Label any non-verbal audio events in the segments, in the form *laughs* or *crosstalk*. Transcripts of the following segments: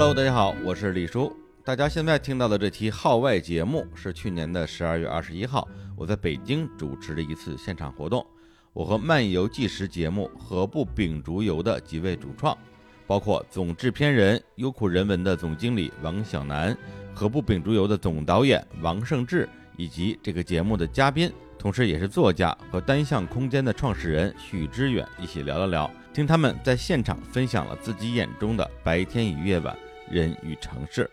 Hello，大家好，我是李叔。大家现在听到的这期号外节目是去年的十二月二十一号，我在北京主持的一次现场活动。我和漫游纪实节目《何不秉烛游》的几位主创，包括总制片人优酷人文的总经理王小楠，《何不秉烛游》的总导演王胜志，以及这个节目的嘉宾，同时也是作家和单向空间的创始人许知远，一起聊了聊，听他们在现场分享了自己眼中的白天与夜晚、人与城市。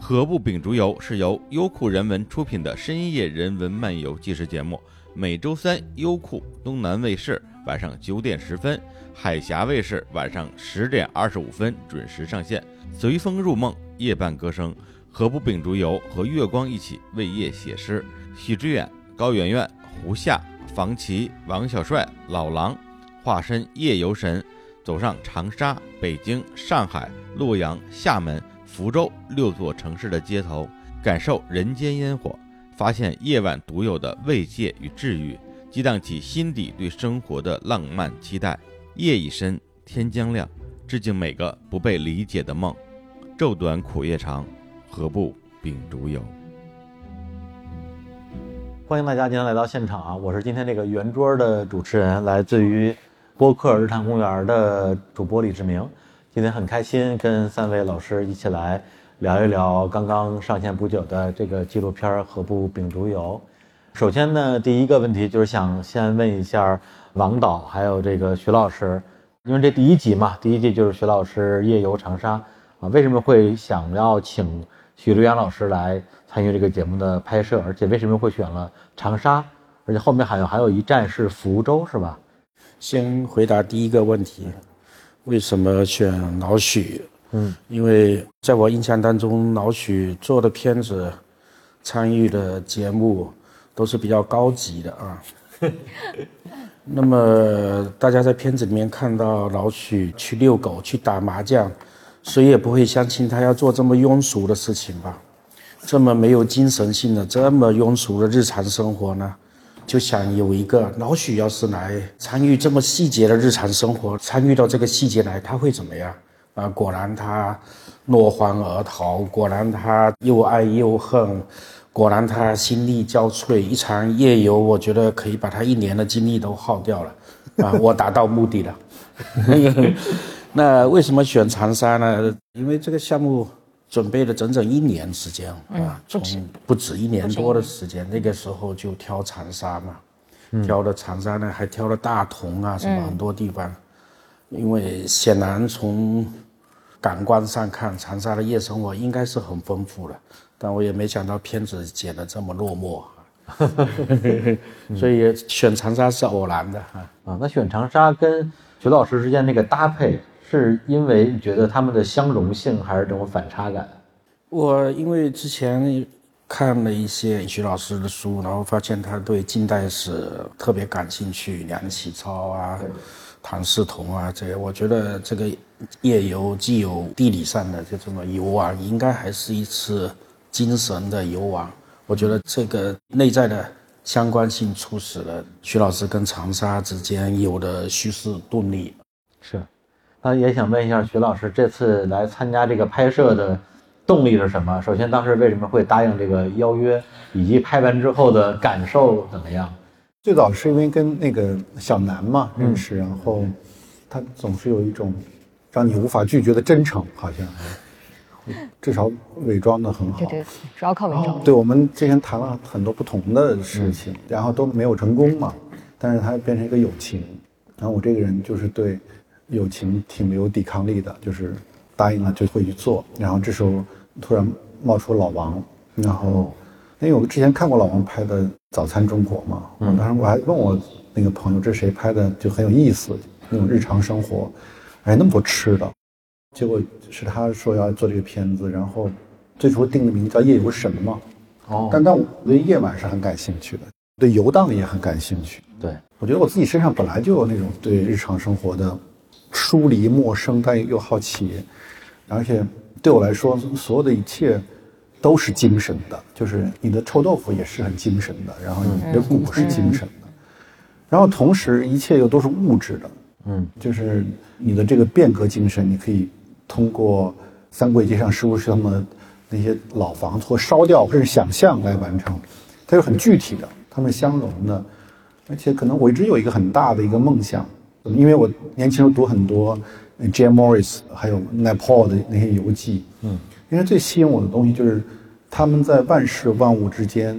《何不秉烛游》是由优酷人文出品的深夜人文漫游纪实节目。每周三，优酷东南卫视晚上九点十分，海峡卫视晚上十点二十五分准时上线。随风入梦，夜半歌声，何不秉烛游和月光一起为夜写诗。许知远、高圆圆、胡夏、房琪、王小帅、老狼，化身夜游神，走上长沙、北京、上海、洛阳、厦门、福州六座城市的街头，感受人间烟火。发现夜晚独有的慰藉与治愈，激荡起心底对生活的浪漫期待。夜已深，天将亮，致敬每个不被理解的梦。昼短苦夜长，何不秉烛游？欢迎大家今天来到现场啊！我是今天这个圆桌的主持人，来自于播客日坛公园的主播李志明。今天很开心跟三位老师一起来。聊一聊刚刚上线不久的这个纪录片《何不秉烛游》。首先呢，第一个问题就是想先问一下王导，还有这个徐老师，因为这第一集嘛，第一集就是徐老师夜游长沙啊，为什么会想要请许志远老师来参与这个节目的拍摄？而且为什么会选了长沙？而且后面好像还有一站是福州，是吧？先回答第一个问题，为什么选老许？嗯，因为在我印象当中，老许做的片子、参与的节目都是比较高级的啊。*laughs* 那么大家在片子里面看到老许去遛狗、去打麻将，谁也不会相信他要做这么庸俗的事情吧？这么没有精神性的、这么庸俗的日常生活呢？就想有一个老许要是来参与这么细节的日常生活，参与到这个细节来，他会怎么样？啊，果然他落荒而逃，果然他又爱又恨，果然他心力交瘁。一场夜游，我觉得可以把他一年的精力都耗掉了。啊，我达到目的了。*laughs* 那为什么选长沙呢？因为这个项目准备了整整一年时间啊，从不止一年多的时间。那个时候就挑长沙嘛，挑了长沙呢，还挑了大同啊，什么很多地方。因为显然从感官上看，长沙的夜生活应该是很丰富的，但我也没想到片子剪得这么落寞，*laughs* 所以选长沙是偶然的啊。啊，那选长沙跟徐老师之间那个搭配，是因为你觉得他们的相容性，还是这种反差感？我因为之前看了一些徐老师的书，然后发现他对近代史特别感兴趣，梁启超啊。唐世同啊，这些我觉得这个夜游既有地理上的这种游玩，应该还是一次精神的游玩。我觉得这个内在的相关性促使了徐老师跟长沙之间有的叙事动力。是，那也想问一下徐老师，这次来参加这个拍摄的动力是什么？首先，当时为什么会答应这个邀约，以及拍完之后的感受怎么样？最早是因为跟那个小南嘛认识，然后他总是有一种让你无法拒绝的真诚，好像至少伪装的很好。对对，主要靠伪装。对我们之前谈了很多不同的事情，然后都没有成功嘛，但是它变成一个友情。然后我这个人就是对友情挺没有抵抗力的，就是答应了就会去做。然后这时候突然冒出老王，然后。因为我之前看过老王拍的《早餐中国》嘛，嗯，当时我还问我那个朋友这是谁拍的，就很有意思，那种日常生活，哎，那么多吃的，结果是他说要做这个片子，然后最初定的名字叫《夜游神》嘛，哦，但但我对夜晚是很感兴趣的，对游荡也很感兴趣，对我觉得我自己身上本来就有那种对日常生活的疏离、陌生，但又好奇，而且对我来说，所有的一切。都是精神的，就是你的臭豆腐也是很精神的，然后你的骨是精神的，然后同时一切又都是物质的，嗯，就是你的这个变革精神，你可以通过三桂街上是不是他们那些老房子或烧掉，或者想象来完成，它是很具体的，它们相融的，而且可能我一直有一个很大的一个梦想，因为我年轻时候读很多 Jim Morris 还有 Nepal 的那些游记，嗯，因为最吸引我的东西就是他们在万事万物之间，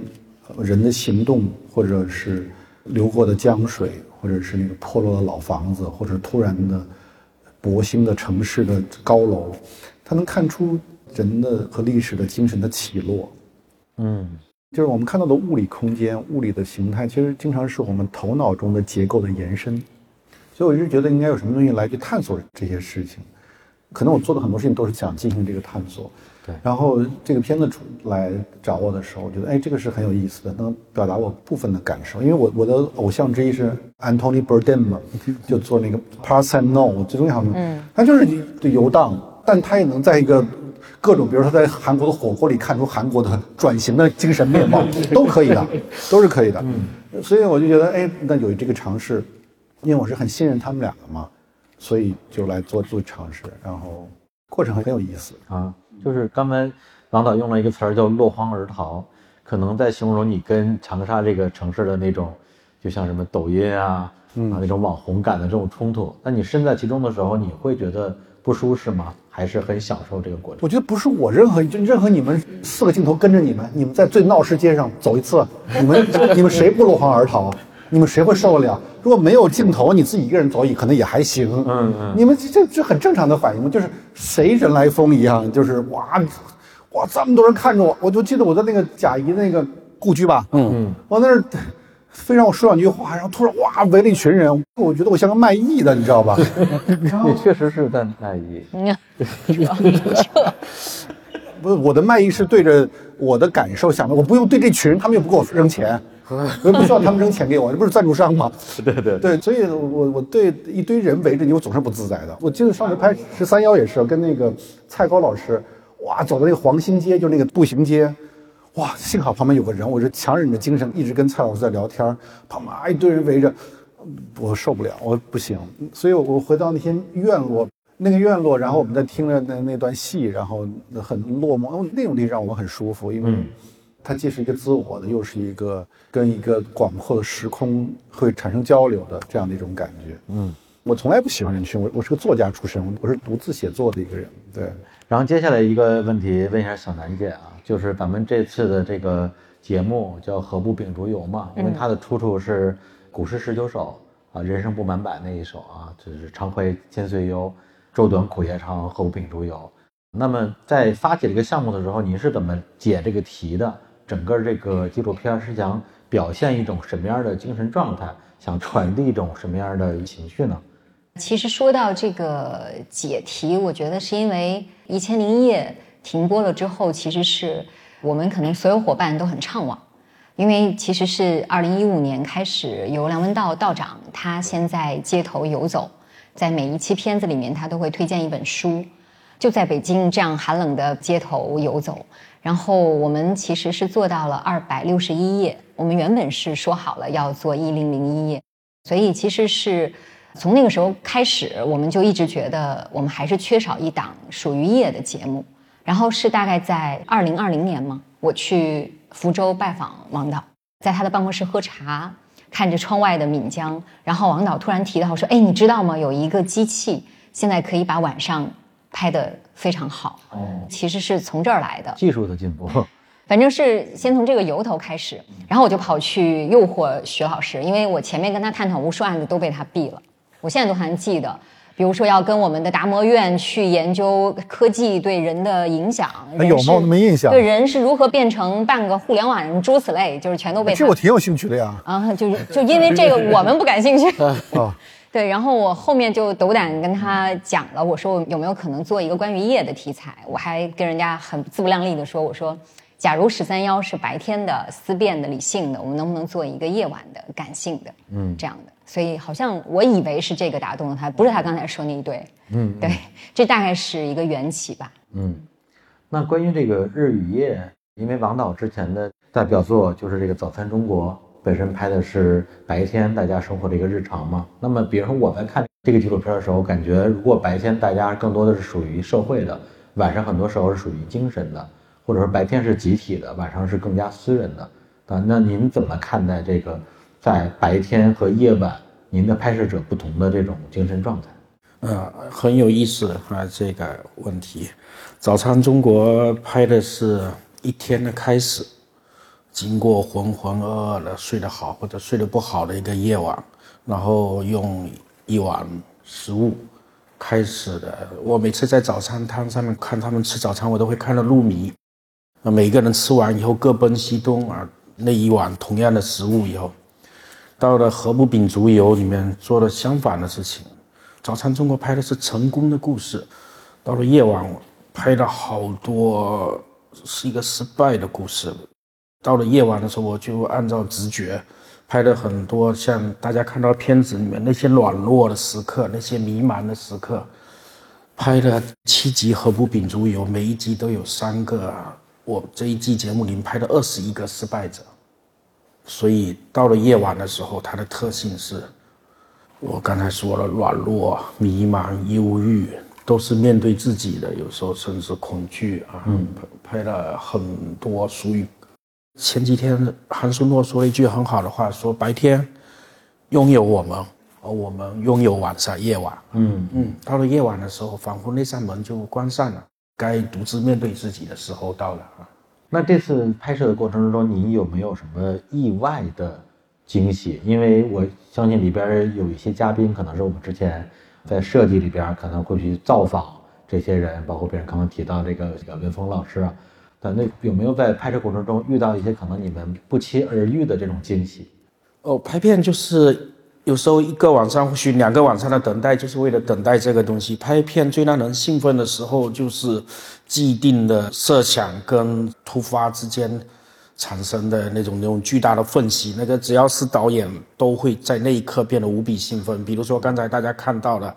呃人的行动或者是流过的江水，或者是那个破落的老房子，或者突然的勃兴的城市的高楼，他能看出人的和历史的精神的起落。嗯就是我们看到的物理空间、物理的形态，其实经常是我们头脑中的结构的延伸。所以我一直觉得应该有什么东西来去探索这些事情。可能我做的很多事情都是想进行这个探索。对然后这个片子出来找我的时候，我觉得哎，这个是很有意思的，能表达我部分的感受。因为我我的偶像之一是 Anthony Bourdain 嘛，就做那个 Parts and No，这东西好像，嗯，他就是对游荡，但他也能在一个各种，比如说他在韩国的火锅里看出韩国的转型的精神面貌，*laughs* 都可以的，都是可以的。嗯，所以我就觉得，哎，那有这个尝试，因为我是很信任他们俩的嘛，所以就来做做尝试，然后过程很有意思。啊，就是刚才王导用了一个词儿叫落荒而逃，可能在形容你跟长沙这个城市的那种，就像什么抖音啊，啊那种网红感的这种冲突。那你身在其中的时候，你会觉得不舒适吗？还是很享受这个过程？我觉得不是我任何就任何你们四个镜头跟着你们，你们在最闹市街上走一次，你们你们谁不落荒而逃？你们谁会受得了？如果没有镜头，你自己一个人走也可能也还行。嗯嗯，你们这这这很正常的反应嘛，就是谁人来疯一样，就是哇哇这么多人看着我，我就记得我在那个贾谊那个故居吧，嗯嗯，我那儿非让我说两句话，然后突然哇围了一群人，我觉得我像个卖艺的，你知道吧？*laughs* 你确实是在卖艺。*laughs* 嗯，不我的卖艺是对着我的感受想的，我不用对这群人，他们又不给我扔钱，*laughs* 我又不需要他们扔钱给我，这不是赞助商吗？*laughs* 对对对，所以我我对一堆人围着你，我总是不自在的。我记得上次拍十三幺也是跟那个蔡高老师，哇，走到那个黄兴街，就那个步行街，哇，幸好旁边有个人，我是强忍着精神，一直跟蔡老师在聊天，旁边啊一堆人围着，我受不了，我不行，所以我我回到那些院落。那个院落，然后我们在听着那那段戏，然后很落寞，那种地让我很舒服，因为它既是一个自我的，又是一个跟一个广阔的时空会产生交流的这样的一种感觉。嗯，我从来不喜欢人群，我我是个作家出身，我是独自写作的一个人。对，然后接下来一个问题问一下小南姐啊，就是咱们这次的这个节目叫《何不秉烛游》嘛，因为它的出处是古诗十九首啊，人生不满百那一首啊，就是常怀千岁忧。昼短苦夜长，何不秉烛游？那么在发起这个项目的时候，您是怎么解这个题的？整个这个纪录片是想表现一种什么样的精神状态？想传递一种什么样的情绪呢？其实说到这个解题，我觉得是因为《一千零一夜》停播了之后，其实是我们可能所有伙伴都很怅惘，因为其实是二零一五年开始由梁文道道长他先在街头游走。在每一期片子里面，他都会推荐一本书，就在北京这样寒冷的街头游走。然后我们其实是做到了二百六十一页，我们原本是说好了要做一零零一页，所以其实是从那个时候开始，我们就一直觉得我们还是缺少一档属于夜的节目。然后是大概在二零二零年嘛，我去福州拜访王导，在他的办公室喝茶。看着窗外的闽江，然后王导突然提到说：“哎，你知道吗？有一个机器现在可以把晚上拍的非常好。哦，其实是从这儿来的技术的进步。*laughs* 反正是先从这个由头开始，然后我就跑去诱惑徐老师，因为我前面跟他探讨无数案子都被他毙了，我现在都还记得。”比如说，要跟我们的达摩院去研究科技对人的影响，有吗？我没印象。对人是如何变成半个互联网人，诸此类，就是全都被。这我挺有兴趣的呀。啊，就是就因为这个，*laughs* 我们不感兴趣。啊，*laughs* 对。然后我后面就斗胆跟他讲了，我说我有没有可能做一个关于夜的题材？我还跟人家很自不量力的说，我说。假如十三幺是白天的思辨的理性的，我们能不能做一个夜晚的感性的？嗯，这样的。所以好像我以为是这个打动了他，不是他刚才说那一堆。嗯，对，这大概是一个缘起吧。嗯，那关于这个日与夜，因为王导之前的代表作就是这个《早餐中国》，本身拍的是白天大家生活的一个日常嘛。那么，比如说我在看这个纪录片的时候，感觉如果白天大家更多的是属于社会的。晚上很多时候是属于精神的，或者说白天是集体的，晚上是更加私人的。啊，那您怎么看待这个在白天和夜晚您的拍摄者不同的这种精神状态？呃，很有意思啊，这个问题。早餐中国拍的是一天的开始，经过浑浑噩噩的睡得好或者睡得不好的一个夜晚，然后用一碗食物开始的。我每次在早餐摊上面看他们吃早餐，我都会看到入迷。那每个人吃完以后各奔西东啊，那一碗同样的食物以后，到了何不秉烛游里面做了相反的事情。早餐中国拍的是成功的故事，到了夜晚拍了好多是一个失败的故事。到了夜晚的时候，我就按照直觉拍了很多像大家看到片子里面那些软弱的时刻，那些迷茫的时刻。拍了七集《何不秉烛游》，每一集都有三个。我这一季节目里面拍了二十一个失败者，所以到了夜晚的时候，它的特性是。我刚才说了，软弱、迷茫、忧郁，都是面对自己的，有时候甚至恐惧啊。嗯，拍了很多属于。前几天韩松诺说了一句很好的话，说白天拥有我们，而我们拥有晚上夜晚。嗯嗯，到了夜晚的时候，仿佛那扇门就关上了，该独自面对自己的时候到了啊。那这次拍摄的过程中，你有没有什么意外的？惊喜，因为我相信里边有一些嘉宾，可能是我们之前在设计里边可能会去造访这些人，包括别人刚刚提到这个这个文峰老师啊，但那有没有在拍摄过程中遇到一些可能你们不期而遇的这种惊喜？哦，拍片就是有时候一个晚上或许两个晚上的等待，就是为了等待这个东西。拍片最让人兴奋的时候，就是既定的设想跟突发之间。产生的那种那种巨大的缝隙，那个只要是导演都会在那一刻变得无比兴奋。比如说刚才大家看到的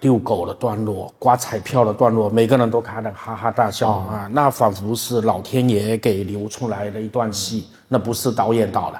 遛狗的段落、刮彩票的段落，每个人都看得哈哈大笑啊，那仿佛是老天爷给留出来的一段戏，那不是导演导的。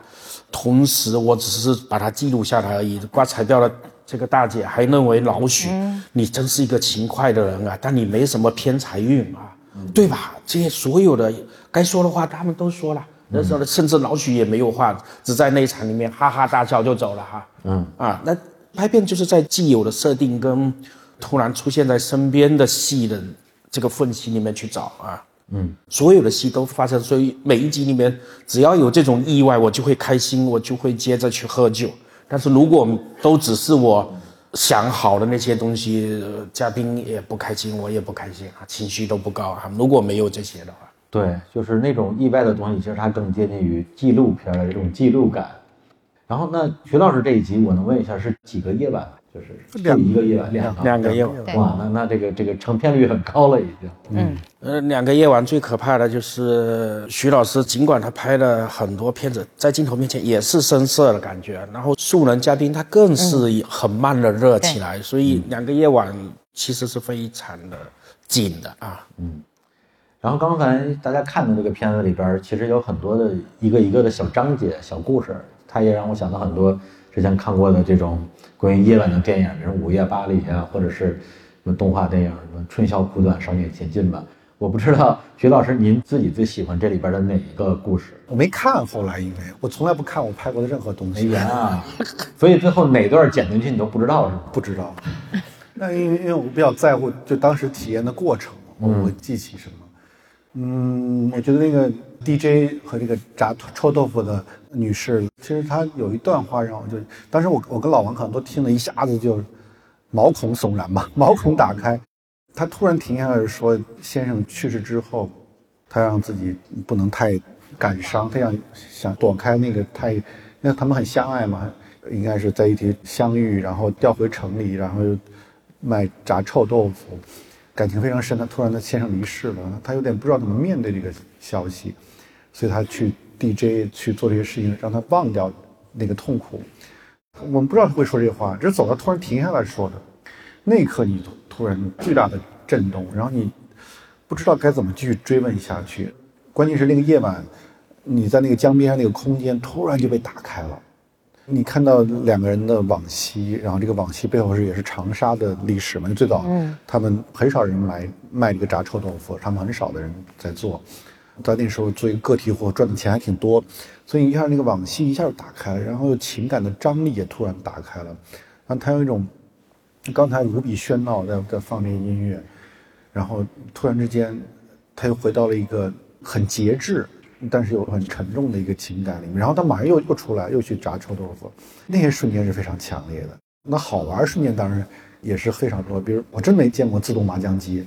同时，我只是把它记录下来而已。刮彩票的这个大姐还认为老许，你真是一个勤快的人啊，但你没什么偏财运啊，对吧？这些所有的。该说的话他们都说了，那时候甚至老许也没有话，只在那一场里面哈哈大笑就走了哈。嗯啊，那拍片就是在既有的设定跟突然出现在身边的戏的这个缝隙里面去找啊。嗯，所有的戏都发生，所以每一集里面只要有这种意外，我就会开心，我就会接着去喝酒。但是如果都只是我想好的那些东西，嘉宾也不开心，我也不开心啊，情绪都不高啊。如果没有这些的话。对，就是那种意外的东西，其实它更接近于纪录片的这种记录感。然后，那徐老师这一集，我能问一下，是几个夜晚？就是就一个夜晚，两两个夜晚。哇，那那这个这个成片率很高了，已经。嗯，呃，两个夜晚最可怕的就是徐老师，尽管他拍了很多片子，在镜头面前也是生涩的感觉，然后素人嘉宾他更是很慢的热起来，所以两个夜晚其实是非常的紧的啊。嗯。然后刚才大家看的这个片子里边，其实有很多的一个一个的小章节、小故事，它也让我想到很多之前看过的这种关于夜晚的电影，比如《午夜巴黎》啊，或者是什么动画电影，什么《春宵苦短，少年前进吧》。我不知道徐老师您自己最喜欢这里边的哪一个故事？我没看，后来因为我从来不看我拍过的任何东西。哎呀，所以最后哪段剪进去你都不知道是吗？不知道。那因为因为我比较在乎就当时体验的过程，我我记起什么。嗯，我觉得那个 DJ 和这个炸臭豆腐的女士，其实她有一段话让我就，当时我我跟老王可能都听了一下子就毛孔悚然吧，毛孔打开。她突然停下来说：“先生去世之后，她让自己不能太感伤，她想想躲开那个太，因为他们很相爱嘛，应该是在一起相遇，然后调回城里，然后又卖炸臭豆腐。”感情非常深，他突然他先生离世了，他有点不知道怎么面对这个消息，所以他去 DJ 去做这些事情，让他忘掉那个痛苦。我们不知道他会说这话，只是走到突然停下来说的，那一刻你突然巨大的震动，然后你不知道该怎么继续追问下去。关键是那个夜晚，你在那个江边上那个空间突然就被打开了，你看到两个人的往昔，然后这个往昔背后是也是长沙的历史嘛？最早，他们很少人来卖这个炸臭豆腐，他们很少的人在做，在那时候做一个个体户赚的钱还挺多，所以一下那个往昔一下就打开了，然后情感的张力也突然打开了，然后他有一种刚才无比喧闹在在放这音乐，然后突然之间他又回到了一个很节制。但是又很沉重的一个情感里面，然后他马上又又出来，又去炸臭豆腐，那些瞬间是非常强烈的。那好玩瞬间当然也是非常多，比如我真没见过自动麻将机。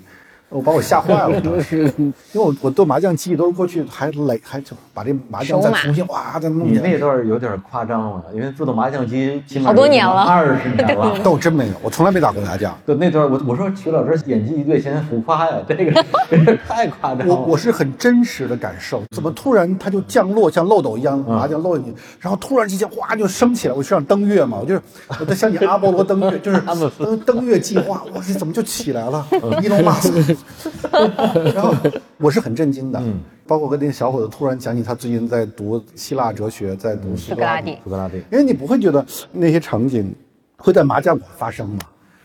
我把我吓坏了，当时，因为我我做麻将机都是过去还垒还就把这麻将再重新哇再弄。你那段有点夸张了，因为自动麻将机起码好多年了，二十年了。*laughs* 但我真没有，我从来没打过麻将。对那段我我说曲老师演技一对现在浮夸呀，这个 *laughs* 太夸张了。我我是很真实的感受，怎么突然它就降落像漏斗一样麻将落进去，然后突然之间哗就升起来，我是想登月嘛，我就是我在想起阿波罗登月，就是 *laughs* 登登月计划，我这怎么就起来了？伊隆马斯。*laughs* 然后我是很震惊的，嗯，包括跟那个小伙子突然讲起他最近在读希腊哲学，在读苏格拉底，苏格拉底，因为你不会觉得那些场景会在麻将馆发生嘛。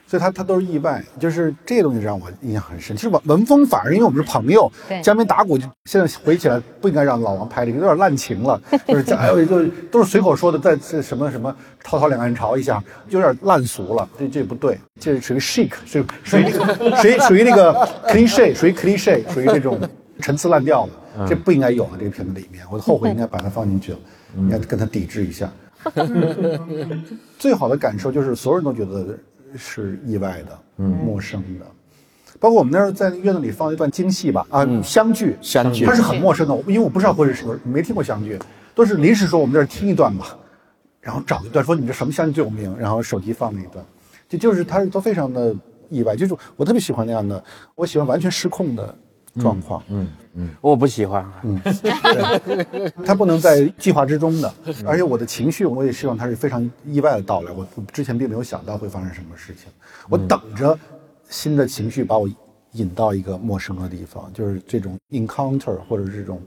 所以他他都是意外，就是这些东西让我印象很深。其实文文风反而因为我们是朋友，江边打鼓就现在回忆起来不应该让老王拍这个，有点滥情了，*laughs* 就是哎呦就都是随口说的，在这什么什么滔滔两岸潮一下，有点烂俗了，这这不对，这属于 chic，属属于那个属于 *laughs* 属于那个 cliche，属于 cliche，属于这种陈词滥调的，这不应该有啊这个片子里面，我后悔应该把它放进去了，应该跟他抵制一下。*laughs* 最好的感受就是所有人都觉得。是意外的，嗯，陌生的，包括我们那儿在院子里放一段京戏吧，啊，湘剧，湘剧，它是很陌生的，因为我不知道会是什么，没听过湘剧，都是临时说我们这儿听一段吧，然后找一段说你这什么湘剧最有名，然后手机放了一段，就就是它都非常的意外，就是我特别喜欢那样的，我喜欢完全失控的。状况，嗯嗯，我不喜欢，嗯，*laughs* 他不能在计划之中的，而且我的情绪，我也希望他是非常意外的到来，我之前并没有想到会发生什么事情，我等着新的情绪把我引到一个陌生的地方，就是这种 encounter 或者这种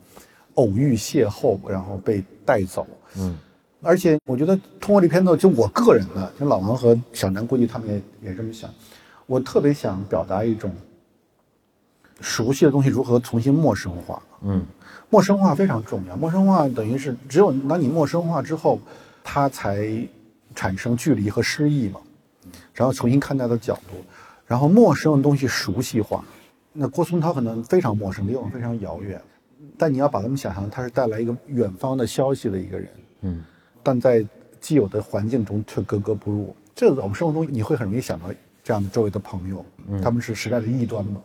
偶遇邂逅，然后被带走，嗯，而且我觉得通过这片子，就我个人的，像老王和小南估计他们也也这么想，我特别想表达一种。熟悉的东西如何重新陌生化？嗯，陌生化非常重要。陌生化等于是只有当你陌生化之后，它才产生距离和失意嘛。然后重新看待的角度，然后陌生的东西熟悉化。那郭松涛可能非常陌生，离我们非常遥远，但你要把他们想象他是带来一个远方的消息的一个人。嗯，但在既有的环境中却格格不入。这我们生活中你会很容易想到这样的周围的朋友，他们是时代的异端嘛。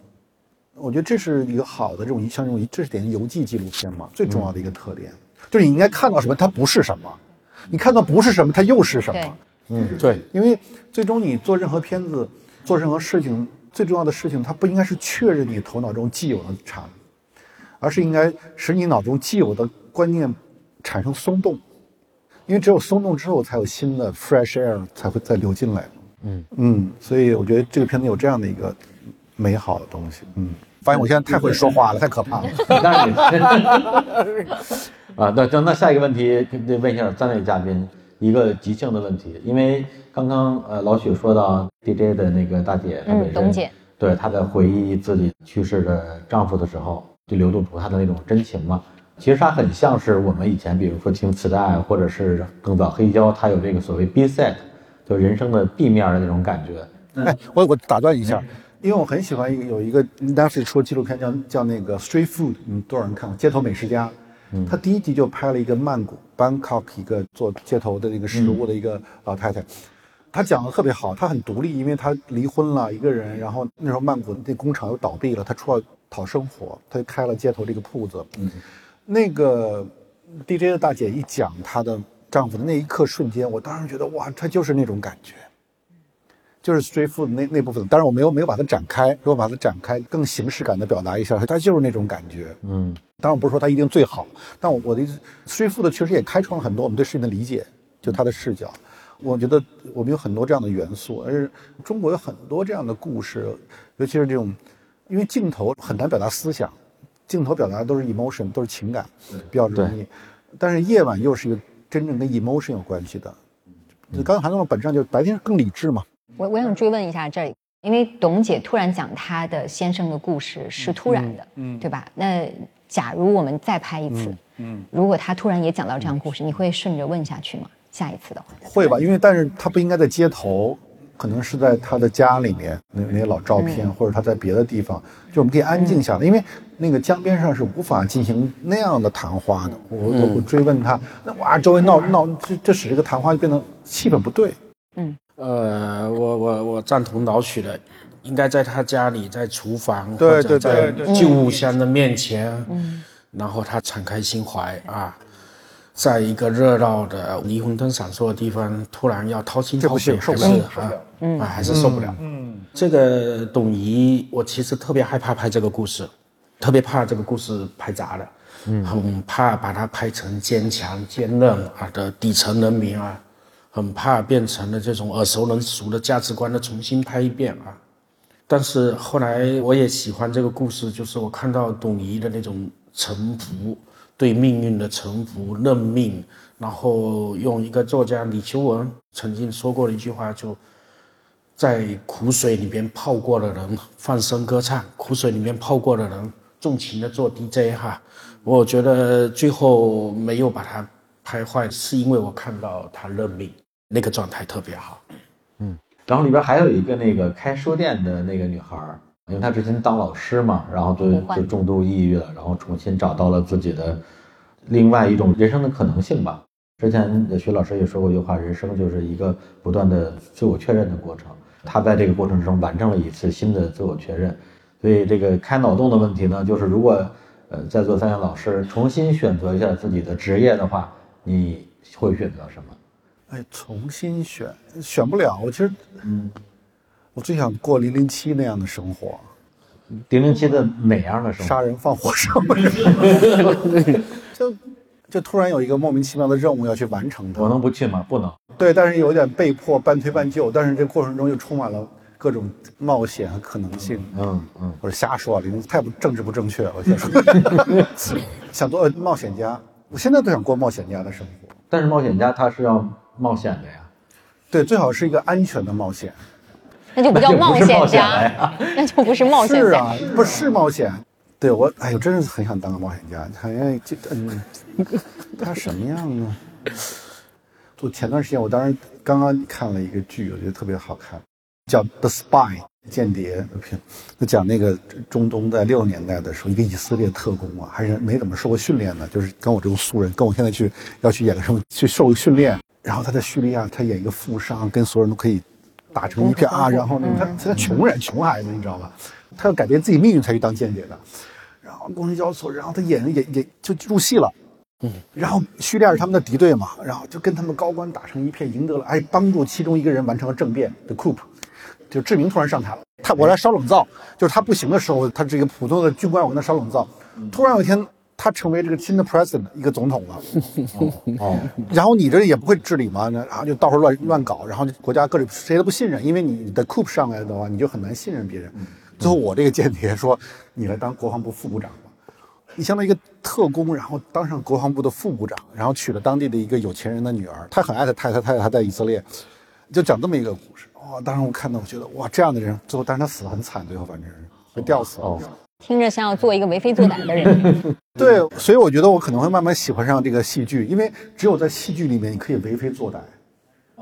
我觉得这是一个好的这种像这种这是典型游记纪录片嘛，最重要的一个特点，就是你应该看到什么，它不是什么；你看到不是什么，它又是什么。嗯，对，因为最终你做任何片子，做任何事情，最重要的事情，它不应该是确认你头脑中既有的产物，而是应该使你脑中既有的观念产生松动，因为只有松动之后，才有新的 fresh air 才会再流进来。嗯。嗯，所以我觉得这个片子有这样的一个。美好的东西，嗯，发现我现在太会说话了，太可怕了。*laughs* *laughs* 啊，那那那下一个问题得问一下三位嘉宾一个即兴的问题，因为刚刚呃老许说到 DJ 的那个大姐，嗯，董姐，对她在回忆自己去世的丈夫的时候，就流露出她的那种真情嘛。其实她很像是我们以前比如说听磁带，或者是更早黑胶，它有这个所谓 B set，就人生的 B 面的那种感觉。哎，我我打断一下。因为我很喜欢一个有一个 Netflix 出纪录片叫叫那个 Street Food，嗯，多少人看过？街头美食家，嗯，他第一集就拍了一个曼谷 Bangkok 一个做街头的那个食物的一个老太太，她讲的特别好，她很独立，因为她离婚了一个人，然后那时候曼谷那工厂又倒闭了，她出来讨生活，她就开了街头这个铺子，嗯，那个 DJ 的大姐一讲她的丈夫的那一刻瞬间，我当时觉得哇，她就是那种感觉。就是 street food 那那部分，当然我没有没有把它展开，如果把它展开，更形式感的表达一下，它就是那种感觉。嗯，当然我不是说它一定最好，但我我的意思，street food 确实也开创了很多我们对事情的理解，就它的视角。我觉得我们有很多这样的元素，而中国有很多这样的故事，尤其是这种，因为镜头很难表达思想，镜头表达的都是 emotion，都是情感，比较容易。但是夜晚又是一个真正跟 emotion 有关系的。就刚才韩总的本质上就是白天更理智嘛。我我想追问一下这里，因为董姐突然讲她的先生的故事是突然的，嗯，对吧？那假如我们再拍一次，嗯，如果他突然也讲到这样故事，你会顺着问下去吗？下一次的话，会吧，因为但是他不应该在街头，可能是在他的家里面那那些老照片，或者他在别的地方，就我们可以安静下来，因为那个江边上是无法进行那样的谈话的。我我我追问他，那哇，周围闹闹，这这使这个谈话就变得气氛不对。呃，我我我赞同老许的，应该在他家里，在厨房对或者对对在旧物箱的面前，嗯，然后他敞开心怀啊，在一个热闹的霓虹灯闪烁的地方，突然要掏心掏肺，行受不还是了受不了。啊，啊还是受不了。嗯，这个董怡，我其实特别害怕拍这个故事，特别怕这个故事拍砸了，嗯，很怕把它拍成坚强坚韧啊的底层人民啊。很怕变成了这种耳熟能熟的价值观的重新拍一遍啊。但是后来我也喜欢这个故事，就是我看到董仪的那种臣服，对命运的臣服、认命，然后用一个作家李秋文曾经说过的一句话，就在苦水里边泡过的人放声歌唱，苦水里面泡过的人纵情的做 DJ 哈。我觉得最后没有把它拍坏，是因为我看到他认命。那个状态特别好。嗯然后里边还有一个那个开书店的那个女孩儿，因为她之前当老师嘛，然后就就重度抑郁了，然后重新找到了自己的另外一种人生的可能性吧。之前徐老师也说过一句话，人生就是一个不断的自我确认的过程。他在这个过程之中完成了一次新的自我确认，所以这个开脑洞的问题呢，就是如果呃在座三位老师重新选择一下自己的职业的话，你会选择什么？哎，重新选选不了。我其实，嗯，我最想过零零七那样的生活，零零七的哪样的生活？杀人放火烧，*laughs* 就就突然有一个莫名其妙的任务要去完成它。我能不去吗？不能。对，但是有点被迫半推半就，但是这过程中又充满了各种冒险和可能性。嗯嗯，或者瞎说，零零太不政治不正确了。我先说，*laughs* 想做冒险家，我现在都想过冒险家的生活。但是冒险家他是要冒险的呀。对，最好是一个安全的冒险。那就不叫冒险险家呀，*laughs* 那就不是冒险家。是啊，不是冒险。对我，哎呦，真是很想当个冒险家。好像这，嗯，他什么样呢？我前段时间，我当时刚刚看了一个剧，我觉得特别好看，叫《The Spy》间谍的片，就讲那个中东在六十年代的时候，一个以色列特工啊，还是没怎么受过训练的，就是跟我这种素人，跟我现在去要去演个什么去受训练，然后他在叙利亚，他演一个富商，跟所有人都可以打成一片啊，*laughs* 然后呢，他他穷人穷孩子，你知道吧？他要改变自己命运才去当间谍的，然后公司交错，然后他演也也就入戏了。嗯，然后叙利亚是他们的敌对嘛，然后就跟他们高官打成一片，赢得了，还帮助其中一个人完成了政变的 coup，就志明突然上台了，他我来烧冷灶，就是他不行的时候，他是一个普通的军官，我跟他烧冷灶，突然有一天他成为这个新的 president 一个总统了，*laughs* 哦，然后你这也不会治理嘛，那然后就到处乱乱搞，然后国家各种谁都不信任，因为你的 coup 上来的话，你就很难信任别人。最后我这个间谍说，你来当国防部副部长吧。你相当于一个特工，然后当上国防部的副部长，然后娶了当地的一个有钱人的女儿，他很爱他太太，太太还在以色列，就讲这么一个故事。哇、当时我看到，我觉得哇，这样的人最后，但是他死得很惨，最后反正是被吊死了。哦听着像要做一个为非作歹的人。*laughs* 对，所以我觉得我可能会慢慢喜欢上这个戏剧，因为只有在戏剧里面你可以为非作歹，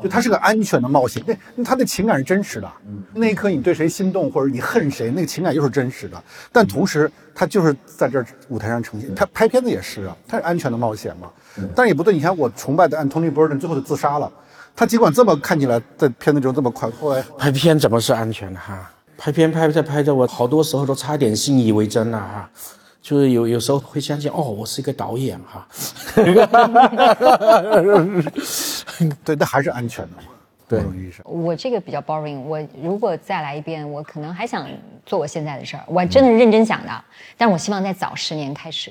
就它是个安全的冒险。那那他的情感是真实的，那一刻你对谁心动或者你恨谁，那个情感又是真实的。但同时，他就是在这舞台上呈现。他拍片子也是啊，他是安全的冒险嘛。但也不对，你看我崇拜的 Antony Burden 最后就自杀了，他尽管这么看起来在片子中这么快，后来拍片怎么是安全的哈？拍片拍着拍着，我好多时候都差点信以为真了哈。就是有有时候会相信，哦，我是一个导演哈。*laughs* 对，那还是安全的嘛。对。我这个比较 boring，我如果再来一遍，我可能还想做我现在的事儿，我真的是认真想的，但是我希望再早十年开始。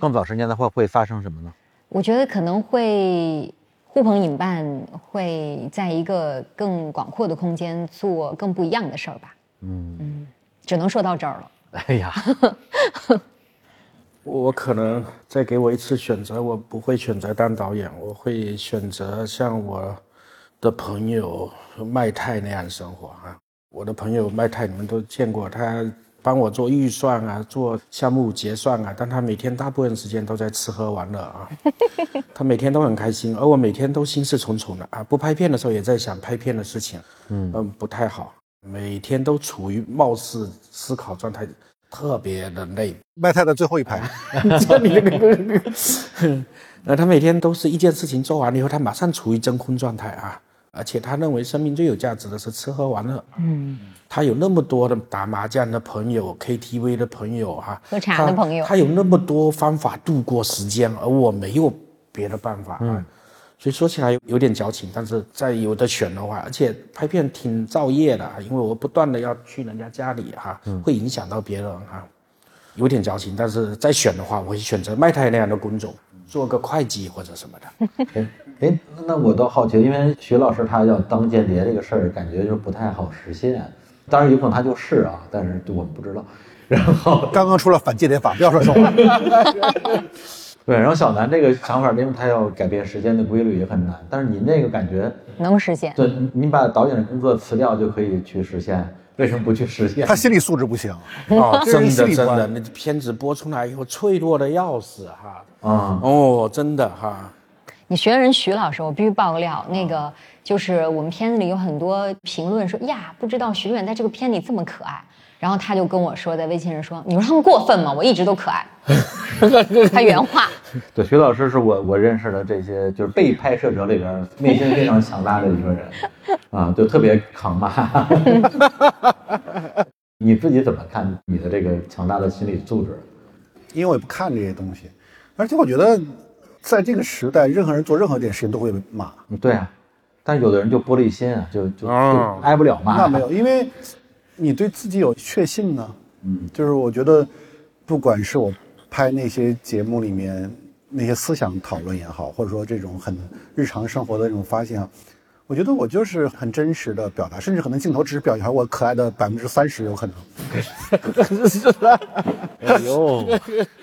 更早十年的话会发生什么呢？我觉得可能会呼朋引伴，会在一个更广阔的空间做更不一样的事儿吧。嗯只能说到这儿了。*laughs* 哎呀，我可能再给我一次选择，我不会选择当导演，我会选择像我的朋友麦泰那样生活啊。我的朋友麦泰，你们都见过，他帮我做预算啊，做项目结算啊，但他每天大部分时间都在吃喝玩乐啊，他每天都很开心，而我每天都心事重重的啊，不拍片的时候也在想拍片的事情，嗯嗯，不太好，每天都处于貌似思考状态，特别的累。卖菜的最后一排，这 *laughs* 里那个那个，呃，他每天都是一件事情做完了以后，他马上处于真空状态啊，而且他认为生命最有价值的是吃喝玩乐。嗯，他有那么多的打麻将的朋友、KTV 的朋友哈、喝茶的朋友他，他有那么多方法度过时间，而我没有别的办法啊。所以说起来有有点矫情，但是在有的选的话，而且拍片挺造业的，因为我不断的要去人家家里哈、会影响到别人哈、有点矫情，但是再选的话，我会选择麦太那样的工种，做个会计或者什么的。*laughs* 哎哎，那我倒好奇，因为徐老师他要当间谍这个事儿，感觉就不太好实现。当然有可能他就是啊，但是我们不知道。然后刚刚出了反间谍法，不要说实话。*laughs* 对，然后小南这个想法，因为他要改变时间的规律也很难。但是您这个感觉，能实现。对，您把导演的工作辞掉就可以去实现，为什么不去实现？他心理素质不行，*laughs* 哦，这真的真的，那片子播出来以后脆弱的要死哈。啊，哦，真的哈。你学人徐老师，我必须爆个料，那个就是我们片子里有很多评论说呀，不知道徐导演在这个片里这么可爱。然后他就跟我说，在微信上说：“你说他们过分吗？我一直都可爱。*laughs* ”他原话。*laughs* 对，徐老师是我我认识的这些就是被拍摄者里边内心非常强大的一个人，*laughs* 啊，就特别扛骂。你自己怎么看你的这个强大的心理素质？因为我也不看这些东西，而且我觉得，在这个时代，任何人做任何一件事情都会被骂。嗯对啊，但有的人就玻璃心啊，就就就哦挨不了骂。那没有，因为你对自己有确信呢。嗯，就是我觉得，不管是我拍那些节目里面那些思想讨论也好，或者说这种很日常生活的这种发现啊，我觉得我就是很真实的表达，甚至可能镜头只是表现我可爱的百分之三十，有可能。哎呦，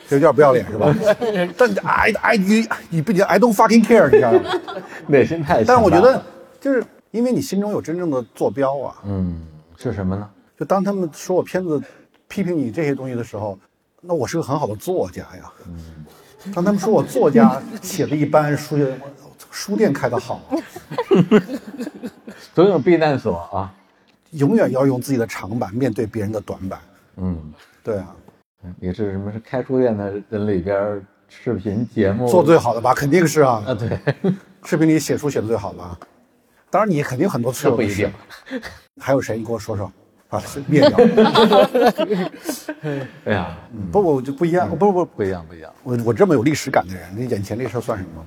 这有点不要脸是吧？*laughs* 但 I I 你你不仅 I don't fucking care，你知道吗？*laughs* 内心太。但是我觉得，就是因为你心中有真正的坐标啊，嗯，是什么呢？就当他们说我片子批评你这些东西的时候，那我是个很好的作家呀。嗯当他们说我作家写的一般，书书店开的好，*laughs* 总有避难所啊。永远要用自己的长板面对别人的短板。嗯，对啊，也是什么是开书店的人里边视频节目做最好的吧，肯定是啊。啊，对，*laughs* 视频里写书写的最好吧？当然你肯定很多错误不一定。还有谁？你给我说说，把它灭掉。*laughs* 哎呀，不，我就不一样，不不不，不一样，不一样。我我这么有历史感的人，你眼前这事儿算什么？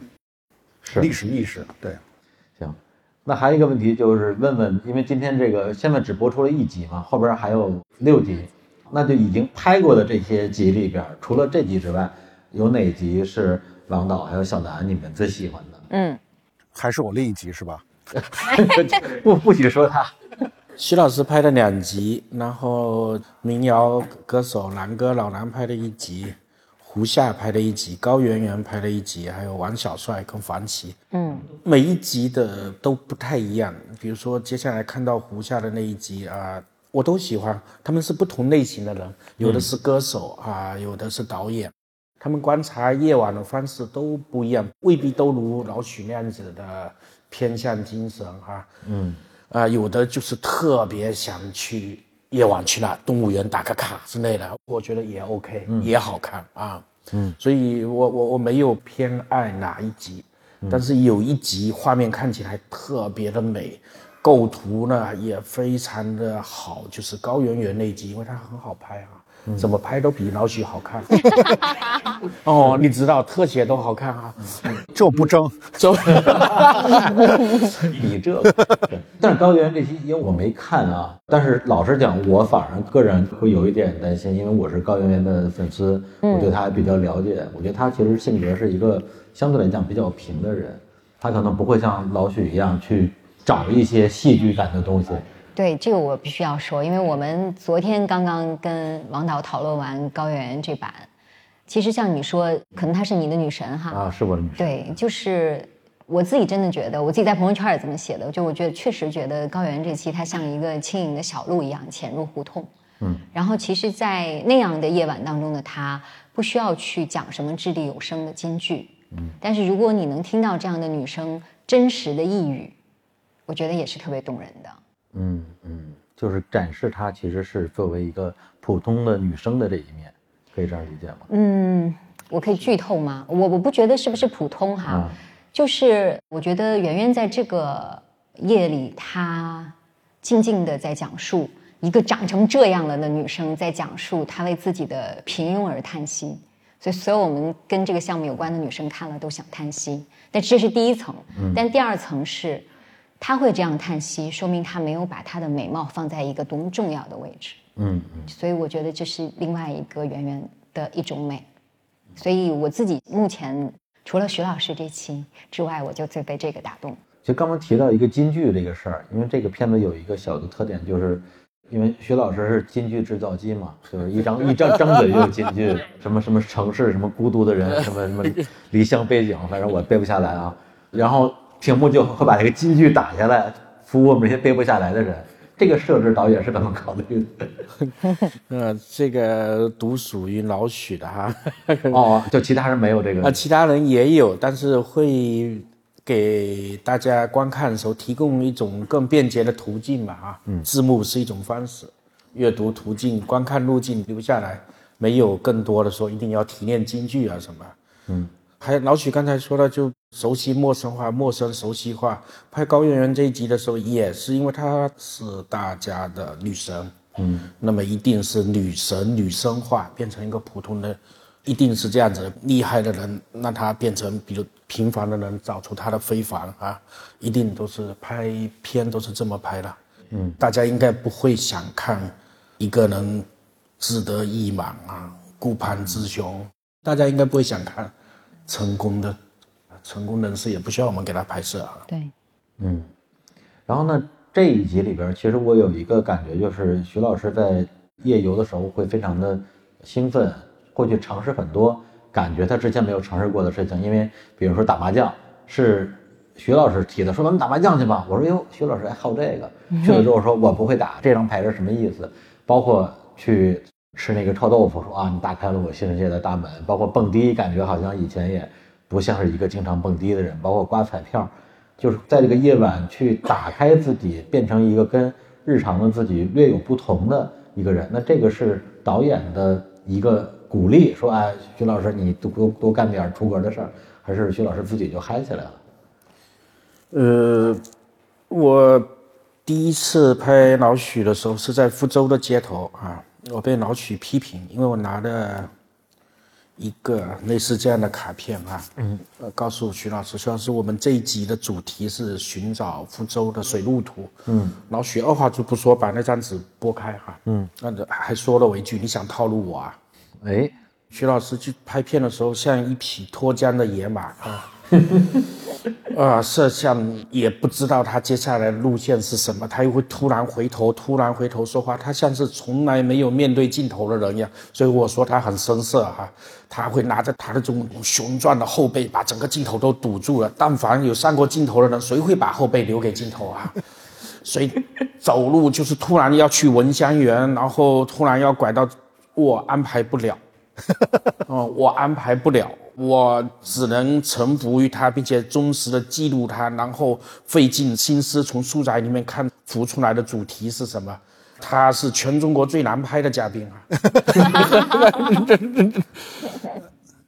是历史意识，对。行，那还有一个问题就是问问，因为今天这个现在只播出了一集嘛，后边还有六集，那就已经拍过的这些集里边，除了这集之外，有哪集是王导还有小南你们最喜欢的？嗯，还是我另一集是吧？*laughs* 不不许说他。徐老师拍了两集，然后民谣歌手南哥老南拍了一集，胡夏拍了一集，高圆圆拍了一集，还有王小帅跟黄琦。嗯，每一集的都不太一样。比如说接下来看到胡夏的那一集啊、我都喜欢。他们是不同类型的人，有的是歌手啊，有的是导演。他们观察夜晚的方式都不一样，未必都如老许那样子的偏向精神哈、嗯，啊、有的就是特别想去夜晚去那动物园打个卡之类的，我觉得也 OK，、也好看啊。嗯，所以我我我没有偏爱哪一集，但是有一集画面看起来特别的美，构图呢也非常的好，就是高圆圆那集，因为它很好拍啊。怎么拍都比老许好看，*laughs* 哦，你知道特写都好看啊，这我不争。*laughs* 就你这个，但是高原这期因为我没看啊，但是老实讲，我反而个人会有一点担心，因为我是高圆圆的粉丝，我对她比较了解。我觉得她其实性格是一个相对来讲比较平的人，她可能不会像老许一样去找一些戏剧感的东西。对，这个我必须要说，因为我们昨天刚刚跟王导讨论完高圆圆这版，其实像你说，可能她是你的女神哈，啊，是我的女神。对，就是我自己真的觉得，我自己在朋友圈也这么写的，就我觉得确实觉得高原这期它像一个轻盈的小鹿一样潜入胡同。嗯，然后其实，在那样的夜晚当中的她，不需要去讲什么掷地有声的金句。嗯，但是如果你能听到这样的女生真实的呓语，我觉得也是特别动人的。嗯嗯，就是展示她其实是作为一个普通的女生的这一面，可以这样理解吗？嗯，我可以剧透吗？我我不觉得是不是普通哈，就是我觉得圆圆在这个夜里，她静静的在讲述。一个长成这样了的女生在讲述她为自己的平庸而叹息，所以所有我们跟这个项目有关的女生看了都想叹息。但这是第一层，但第二层是，她会这样叹息，说明他没有把他的美貌放在一个多么重要的位置。嗯嗯，所以我觉得这是另外一个圆圆的一种美。所以我自己目前除了徐老师这期之外，我就最被这个打动。就刚刚提到一个京剧这个事儿，因为这个片子有一个小的特点就是。因为徐老师是京剧制造机嘛，就是一张一张 *laughs* 张嘴就是京剧，什么什么城市，什么孤独的人，什么什么 *laughs* 离乡背井，反正我背不下来啊。然后屏幕就会把这个金句打下来，服务我们这些背不下来的人。这个设置导演是怎么考虑的？*laughs* 呃，这个独属于老许的哈。哦，就其他人没有这个？啊，其他人也有，但是会。给大家观看的时候提供一种更便捷的途径吧，啊，嗯，字幕是一种方式，阅读途径、观看路径留下来，没有更多的说一定要提炼京剧啊什么，嗯，还有老许刚才说了就熟悉陌生化，陌生熟悉化。拍高圆圆这一集的时候，也是因为她是大家的女神，嗯，那么一定是女神女生化，变成一个普通的。一定是这样子，厉害的人让她变成，比如平凡的人找出她的非凡啊，一定都是拍片都是这么拍的。嗯，大家应该不会想看一个人志得意满啊，顾盼之雄，大家应该不会想看成功的成功人士，也不需要我们给他拍摄啊。对，嗯，然后呢，这一集里边，其实我有一个感觉，就是徐老师在夜游的时候会非常的兴奋。会去尝试很多感觉他之前没有尝试过的事情，因为比如说打麻将是徐老师提的，说咱们打麻将去吧。我说哟，徐老师还好这个。去了之后说我不会打，这张牌是什么意思？包括去吃那个臭豆腐，说啊你打开了我新世界的大门。包括蹦迪，感觉好像以前也不像是一个经常蹦迪的人。包括刮彩票，就是在这个夜晚去打开自己，变成一个跟日常的自己略有不同的一个人。那这个是导演的一个。鼓励说：“哎，徐老师，你多多多干点出格的事儿，还是徐老师自己就嗨起来了。”呃，我第一次拍老许的时候是在福州的街头啊，我被老许批评，因为我拿了一个类似这样的卡片啊，嗯，呃，告诉徐老师，徐老师，我们这一集的主题是寻找福州的水路图，嗯，老许二话就不说，把那张纸拨开哈，嗯，那还说了我一句：“你想套路我啊？”哎，徐老师去拍片的时候，像一匹脱缰的野马啊，啊，*laughs* 摄像也不知道他接下来路线是什么，他又会突然回头，突然回头说话，他像是从来没有面对镜头的人一样，所以我说他很生涩哈，他会拿着他的这种雄壮的后背，把整个镜头都堵住了。但凡有上过镜头的人，谁会把后背留给镜头啊？*laughs* 所以走路就是突然要去闻香园，然后突然要拐到。我安排不了，哦，*laughs* 我安排不了，我只能臣服于他，并且忠实的记录他，然后费尽心思从素材里面看浮出来的主题是什么。他是全中国最难拍的嘉宾啊！*laughs*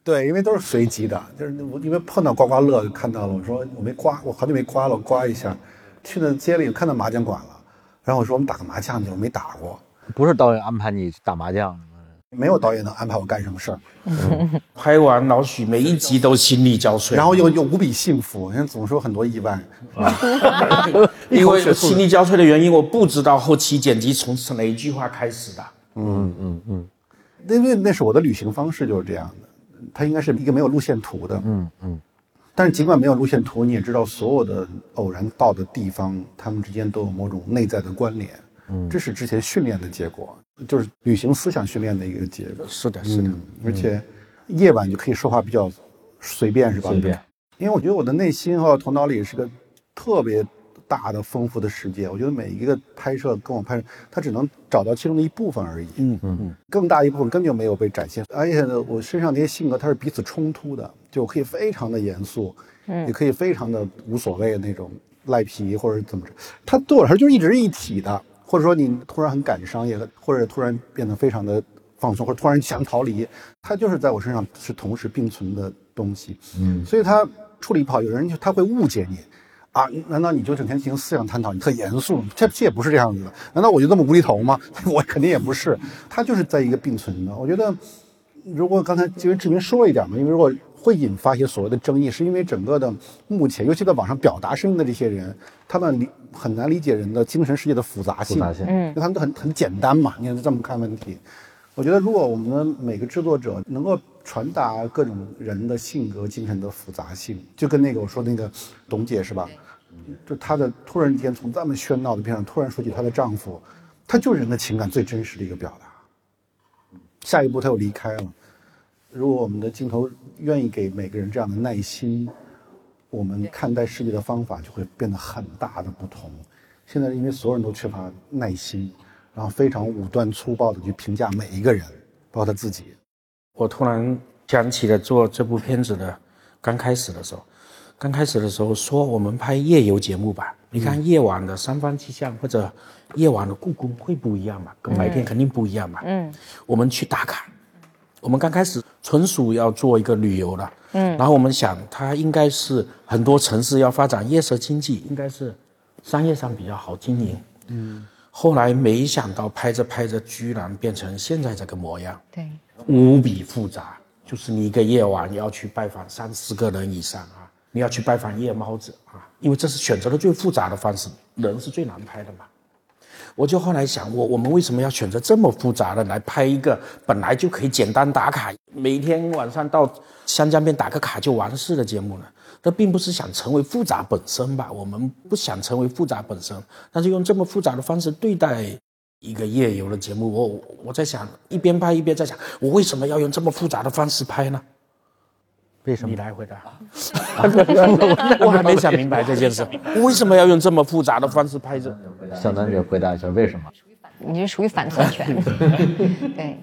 对，因为都是随机的，就是我因为碰到刮刮乐就看到了，我说我没刮，我好久没刮了，我刮一下。去那街里看到麻将馆了，然后我说我们打个麻将去，我没打过。不是导演安排你打麻将。没有导演能安排我干什么事儿。*laughs* 拍完老许每一集都心力交瘁，然后又又无比幸福，因为总是有很多意外啊。*laughs* 因为心力交瘁的原因，我不知道后期剪辑从哪一句话开始的。嗯嗯嗯，因为那是我的旅行方式就是这样的，它应该是一个没有路线图的。嗯嗯，但是尽管没有路线图，你也知道所有的偶然到的地方，他们之间都有某种内在的关联。嗯，这是之前训练的结果。就是旅行思想训练的一个结果。是的，是的，而且夜晚就可以说话比较随便，是吧？随便。因为我觉得我的内心和头脑里是个特别大的、丰富的世界。我觉得每一个拍摄跟我拍摄，它只能找到其中的一部分而已。嗯嗯嗯，更大一部分根本就没有被展现。而且呢，我身上这些性格它是彼此冲突的，就我可以非常的严肃，嗯，也可以非常的无所谓的那种赖皮或者怎么着。它对我来说就是一直是一体的。或者说你突然很感伤，也或者突然变得非常的放松，或者突然想逃离，它就是在我身上是同时并存的东西。嗯，所以它处理不好，有人就他会误解你，啊，难道你就整天进行思想探讨，你特严肃？这这也不是这样子的。难道我就这么无厘头吗？*laughs* 我肯定也不是。它就是在一个并存的。我觉得，如果刚才因为志明说了一点嘛，因为如果。会引发一些所谓的争议，是因为整个的目前，尤其在网上表达声音的这些人，他们理很难理解人的精神世界的复杂性。复杂性，嗯，他们都很很简单嘛，你看这么看问题。我觉得，如果我们的每个制作者能够传达各种人的性格、精神的复杂性，就跟那个我说那个董姐是吧？就她的突然间从这么喧闹的片上突然说起她的丈夫，她就是人的情感最真实的一个表达。下一步她又离开了。如果我们的镜头愿意给每个人这样的耐心，我们看待世界的方法就会变得很大的不同。现在因为所有人都缺乏耐心，然后非常武断粗暴的去评价每一个人，包括他自己。我突然想起了做这部片子的刚开始的时候，刚开始的时候说我们拍夜游节目吧，你看夜晚的三坊七巷或者夜晚的故宫会不一样嘛？跟白天肯定不一样嘛。嗯，我们去打卡。我们刚开始纯属要做一个旅游的，嗯，然后我们想，它应该是很多城市要发展夜色经济，应该是商业上比较好经营，嗯。后来没想到拍着拍着，居然变成现在这个模样，对，无比复杂。就是你一个夜晚你要去拜访三四个人以上啊，你要去拜访夜猫子啊，因为这是选择的最复杂的方式，人是最难拍的嘛。我就后来想，我我们为什么要选择这么复杂的来拍一个本来就可以简单打卡，每天晚上到湘江边打个卡就完事的节目呢？这并不是想成为复杂本身吧？我们不想成为复杂本身，但是用这么复杂的方式对待一个夜游的节目，我我在想，一边拍一边在想，我为什么要用这么复杂的方式拍呢？为什么？你来回答。*laughs* 我还没想明白这件事，为什么要用这么复杂的方式拍摄？小南姐回答一下为什么？你是属于反特权。*laughs* 对，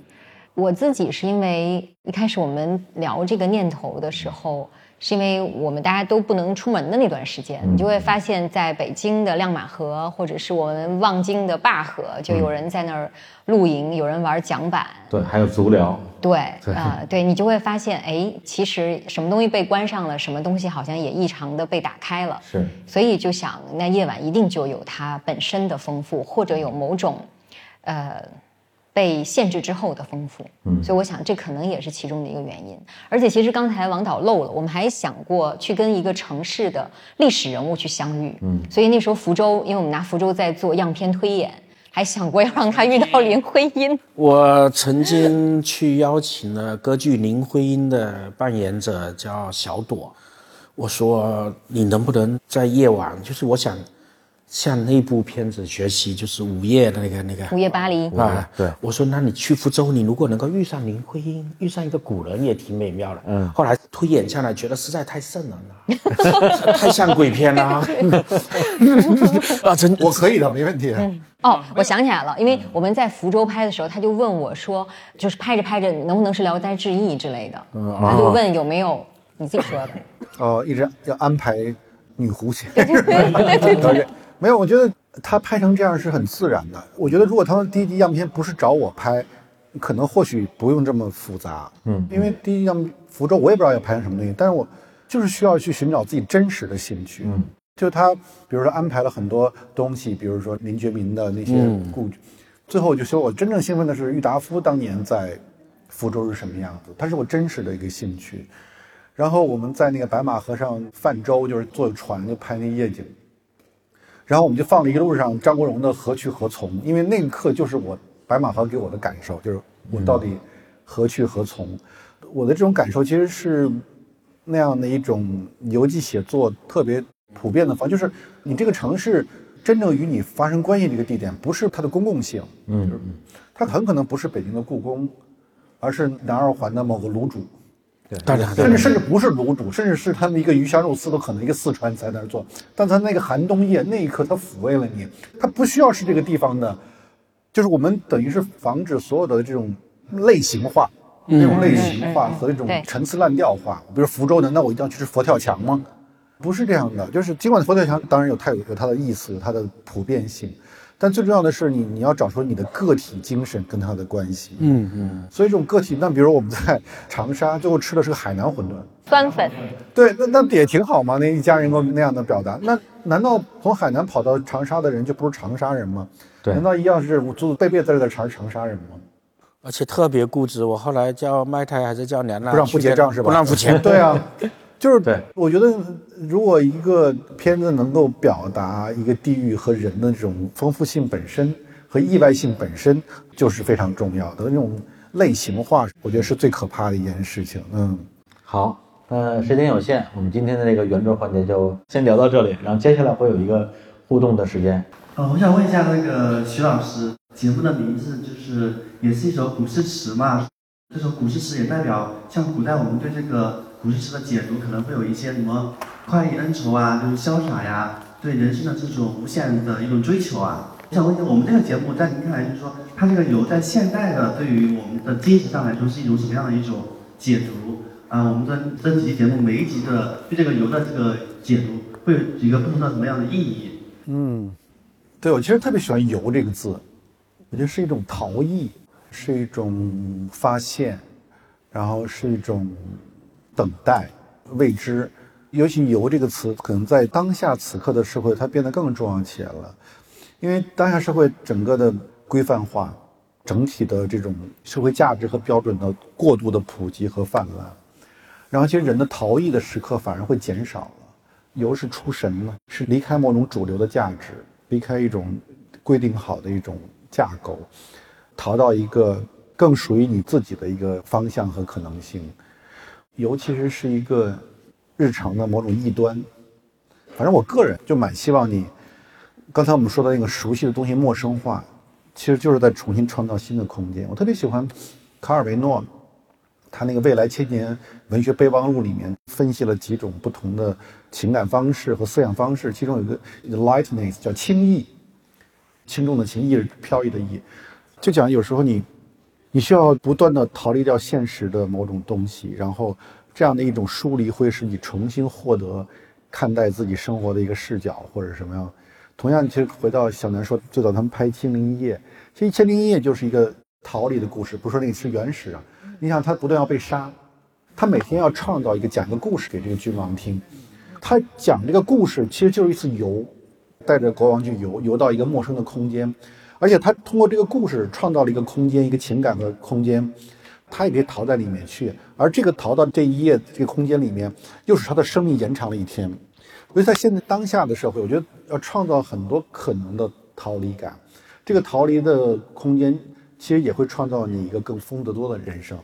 我自己是因为一开始我们聊这个念头的时候。是因为我们大家都不能出门的那段时间，你就会发现，在北京的亮马河，或者是我们望京的灞河，就有人在那儿露营，有人玩桨板，对，还有足疗，*laughs* 对，啊，对你就会发现，哎，其实什么东西被关上了，什么东西好像也异常的被打开了，是，所以就想，那夜晚一定就有它本身的丰富，或者有某种，呃。被限制之后的丰富，嗯，所以我想这可能也是其中的一个原因。而且其实刚才王导漏了，我们还想过去跟一个城市的历史人物去相遇，嗯，所以那时候福州，因为我们拿福州在做样片推演，还想过要让他遇到林徽因。我曾经去邀请了歌剧《林徽因》的扮演者叫小朵，我说你能不能在夜晚，就是我想。向那部片子学习，就是午夜的那个那个午夜巴黎啊。对，我说，那你去福州，你如果能够遇上林徽因，遇上一个古人，也挺美妙的。嗯。后来推演下来，觉得实在太瘆人了，*laughs* 太像鬼片了。*laughs* 啊，真我可以的，没问题。哦，我想起来了，因为我们在福州拍的时候，他就问我说，就是拍着拍着，能不能是《聊斋志异》之类的？嗯。他就问有没有你自己说的。*laughs* 哦，一直要安排女狐仙。对对对对对。没有，我觉得他拍成这样是很自然的。我觉得如果他们第一集样片不是找我拍，可能或许不用这么复杂。嗯，因为第一样福州我也不知道要拍成什么东西，但是我就是需要去寻找自己真实的兴趣。嗯，就他比如说安排了很多东西，比如说林觉民的那些故居，最后就说我真正兴奋的是郁达夫当年在福州是什么样子，他是我真实的一个兴趣。然后我们在那个白马河上泛舟，就是坐船就拍那夜景。然后我们就放了一路上张国荣的《何去何从》，因为那一刻就是我白马房给我的感受，就是我到底何去何从。我的这种感受其实是那样的一种游记写作特别普遍的方，就是你这个城市真正与你发生关系的一个地点，不是它的公共性，嗯，它很可能不是北京的故宫，而是南二环的某个卤煮，当然，甚至甚至不是卤煮，甚至是他们一个鱼香肉丝都可能一个四川在那儿做，但他那个寒冬夜那一刻，他抚慰了你，他不需要是这个地方的，就是我们等于是防止所有的这种类型化，那种类型化和一种陈词滥调化。比如福州的，那我一定要去吃佛跳墙吗？不是这样的，就是尽管佛跳墙当然有它有有它的意思，有它的普遍性，但最重要的是你你要找出你的个体精神跟它的关系。嗯嗯，所以这种个体，那比如我们在长沙最后吃的是个海南馄饨，酸粉，对，那那也挺好嘛，那一家人给我那样的表达，那难道从海南跑到长沙的人就不是长沙人吗？对难道一样是祖祖辈辈在这的长长沙人吗？而且特别固执。我后来叫麦太还是叫娘娘，不让付结账是吧？不让付钱。*laughs* 对啊，就是对我觉得如果一个片子能够表达一个地域和人的这种丰富性本身和意外性本身，就是非常重要的。那种类型化，我觉得是最可怕的一件事情。嗯。好，那时间有限，我们今天的这个圆桌环节就先聊到这里，然后接下来会有一个互动的时间。呃，我想问一下那个徐老师，节目的名字就是也是一首古诗词嘛？这首古诗词也代表像古代我们对这个古诗词的解读，可能会有一些什么快意恩仇啊，就是潇洒呀，对人生的这种无限的一种追求啊。我想问一下，我们这个节目在您看来，就是说它这个游在现代的对于我们的精神上来说是一种什么样的一种解读？啊，我们的这几期节目每一集的对这个游的这个解读会有一个不同的什么样的意义？嗯，对我其实特别喜欢“游”这个字，我觉得是一种陶艺，是一种发现，然后是一种等待、未知。尤其“游”这个词，可能在当下此刻的社会，它变得更重要起来了，因为当下社会整个的规范化，整体的这种社会价值和标准的过度的普及和泛滥，然后其实人的逃逸的时刻反而会减少了。游是出神了，是离开某种主流的价值，离开一种规定好的一种架构，逃到一个更属于你自己的一个方向和可能性。游其实是一个日常的某种异端。反正我个人就蛮希望你，刚才我们说的那个熟悉的东西陌生化，其实就是在重新创造新的空间。我特别喜欢卡尔维诺。他那个未来千年文学备忘录里面分析了几种不同的情感方式和思想方式，其中有一个 lightness 叫轻易，轻重的轻，逸是飘逸的逸，就讲有时候你你需要不断的逃离掉现实的某种东西，然后这样的一种疏离会使你重新获得看待自己生活的一个视角或者什么样。同样，其实回到小南说最早他们拍《千零一夜》，其实《千零一夜》就是一个逃离的故事，不是说那个是原始啊。你想他不断要被杀，他每天要创造一个讲一个故事给这个君王听，他讲这个故事其实就是一次游，带着国王去游，游到一个陌生的空间，而且他通过这个故事创造了一个空间，一个情感的空间，他也可以逃在里面去，而这个逃到这一页这个空间里面，又使他的生命延长了一天。所以在现在当下的社会，我觉得要创造很多可能的逃离感，这个逃离的空间其实也会创造你一个更丰得多的人生。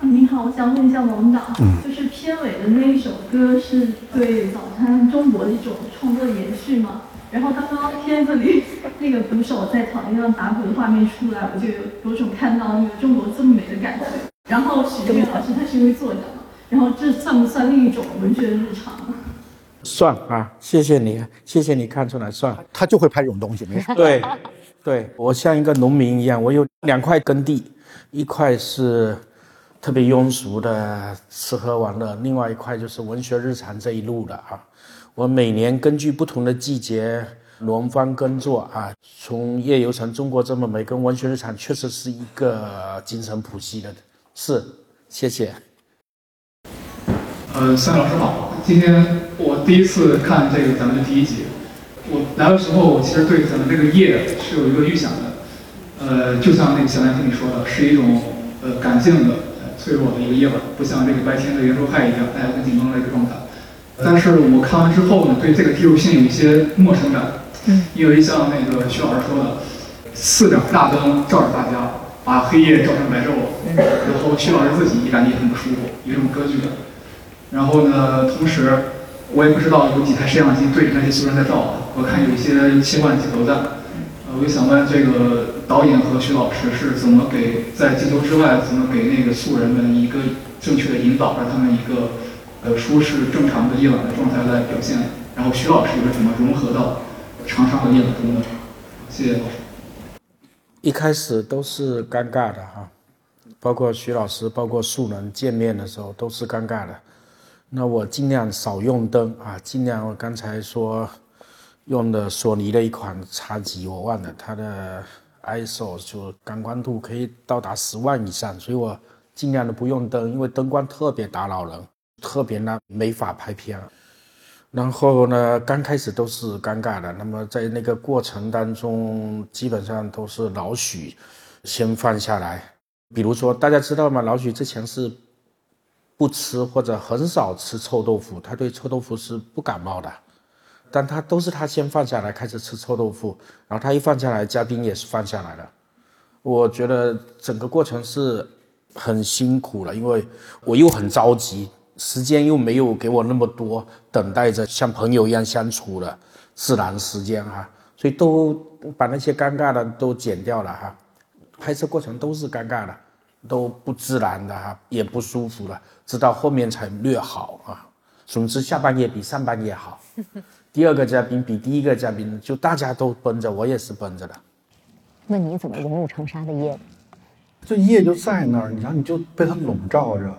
你好，我想问一下王导，就是片尾的那一首歌是对《早餐中国》的一种创作延续吗？然后他刚刚片子里 *laughs* 那个鼓手在草地上打鼓的画面出来，我就有有种看到那个中国这么美的感觉。然后许志远老师他是一位作家嘛，然后这算不算另一种文学日常？算啊，谢谢你，谢谢你看出来算。他就会拍这种东西，没事。*laughs* 对，对我像一个农民一样，我有两块耕地，一块是特别庸俗的吃喝玩乐，另外一块就是文学日常这一路的啊。我每年根据不同的季节轮番耕作啊，从夜游成中国这么美，跟文学日常确实是一个精神谱系的，是，谢谢。呃，三位老师好，今天我第一次看这个咱们的第一集，我来的时候，我其实对咱们这个夜是有一个预想的，呃，就像那个小兰听你说的，是一种呃感性的、脆弱的一个夜晚，不像这个白天的圆桌派一样，大家很紧绷的一个状态。但是我看完之后呢，对这个地域性有一些陌生感，嗯，因为像那个徐老师说的，四盏大灯照着大家，把黑夜照成白昼，然后徐老师自己也感觉很不舒服，有一种割据感。然后呢，同时我也不知道有几台摄像机对着那些素人在照啊，我看有一些切换镜头在，呃，我就想问这个导演和徐老师是怎么给在镜头之外怎么给那个素人们一个正确的引导，让他们一个呃舒适正常的夜晚的状态来表现。然后徐老师又是怎么融合到长沙的夜晚中的？谢谢老师。一开始都是尴尬的哈，包括徐老师，包括素人见面的时候都是尴尬的。那我尽量少用灯啊，尽量我刚才说用的索尼的一款茶几，我忘了它的 ISO 就感光度可以到达十万以上，所以我尽量的不用灯，因为灯光特别打扰人，特别难没法拍片。然后呢，刚开始都是尴尬的，那么在那个过程当中，基本上都是老许先放下来。比如说，大家知道吗？老许之前是。不吃或者很少吃臭豆腐，他对臭豆腐是不感冒的，但他都是他先放下来开始吃臭豆腐，然后他一放下来，嘉宾也是放下来了。我觉得整个过程是很辛苦了，因为我又很着急，时间又没有给我那么多等待着像朋友一样相处的自然时间哈，所以都把那些尴尬的都剪掉了哈，拍摄过程都是尴尬的。都不自然的哈，也不舒服了，直到后面才略好啊。总之下半夜比上半夜好。第二个嘉宾比第一个嘉宾，就大家都绷着，我也是绷着的。那你怎么融入长沙的夜？这夜就在那儿，然后你就被它笼罩着，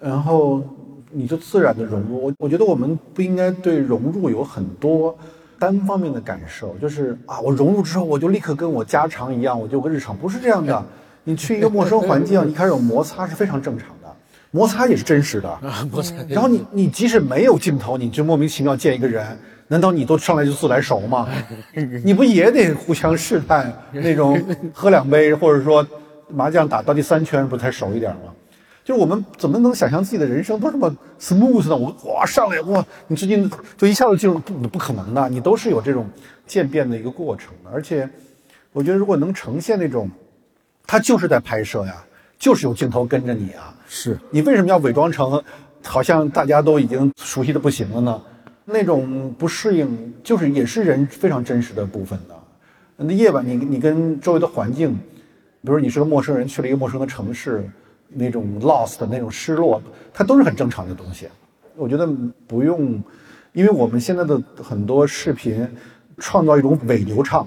然后你就自然的融入。我我觉得我们不应该对融入有很多单方面的感受，就是啊，我融入之后我就立刻跟我家常一样，我就跟日常不是这样的。你去一个陌生环境，一开始有摩擦是非常正常的，摩擦也是真实的。*laughs* 摩擦。然后你你即使没有镜头，你就莫名其妙见一个人，难道你都上来就自来熟吗？*laughs* 你不也得互相试探那种喝两杯，或者说麻将打到第三圈不才熟一点吗？就是我们怎么能想象自己的人生都这么 smooth 呢？我哇上来哇，你最近就一下子进入不不可能的，你都是有这种渐变的一个过程的。而且我觉得如果能呈现那种。他就是在拍摄呀，就是有镜头跟着你啊。是你为什么要伪装成好像大家都已经熟悉的不行了呢？那种不适应，就是也是人非常真实的部分的。那夜晚，你你跟周围的环境，比如你是个陌生人去了一个陌生的城市，那种 lost 那种失落，它都是很正常的东西。我觉得不用，因为我们现在的很多视频创造一种伪流畅，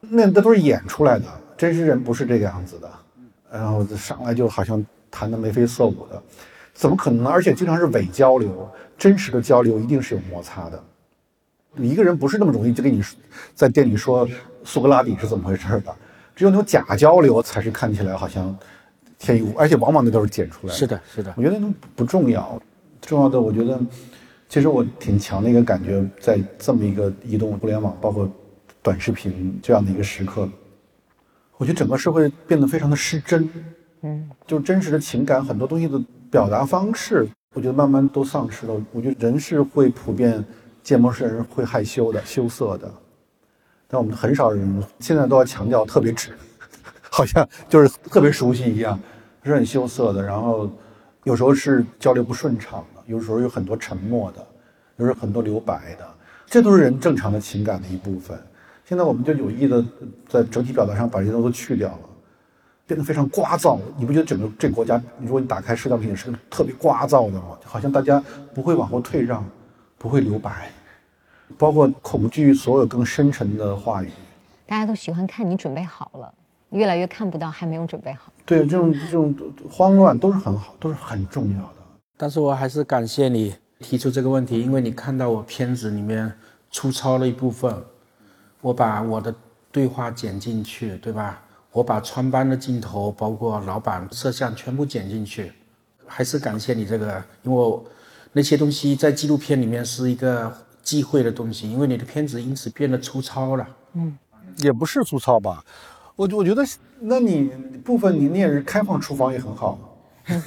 那那都是演出来的。真实人不是这个样子的，然后上来就好像谈的眉飞色舞的，怎么可能呢？而且经常是伪交流，真实的交流一定是有摩擦的。一个人不是那么容易就跟你在店里说苏格拉底是怎么回事的，只有那种假交流才是看起来好像天衣无，而且往往那都是剪出来的。是的，是的。我觉得那不重要，重要的我觉得，其实我挺强的一个感觉，在这么一个移动互联网，包括短视频这样的一个时刻。我觉得整个社会变得非常的失真，嗯，就真实的情感很多东西的表达方式，我觉得慢慢都丧失了。我觉得人是会普遍见陌生人会害羞的、羞涩的，但我们很少人现在都要强调特别直，*laughs* 好像就是特别熟悉一样，是很羞涩的。然后有时候是交流不顺畅的，有时候有很多沉默的，有时候很多留白的，这都是人正常的情感的一部分。现在我们就有意的在整体表达上把这些都去掉了，变得非常聒噪。你不觉得整个这个国家，如果你打开社交媒体是个特别聒噪的吗？好像大家不会往后退让，不会留白，包括恐惧所有更深沉的话语。大家都喜欢看你准备好了，越来越看不到还没有准备好。对，这种这种慌乱都是很好，都是很重要的。但是我还是感谢你提出这个问题，因为你看到我片子里面粗糙了一部分。我把我的对话剪进去，对吧？我把穿帮的镜头，包括老板摄像全部剪进去，还是感谢你这个，因为那些东西在纪录片里面是一个忌讳的东西，因为你的片子因此变得粗糙了。嗯，也不是粗糙吧？我我觉得，那你部分你你也是开放厨房也很好。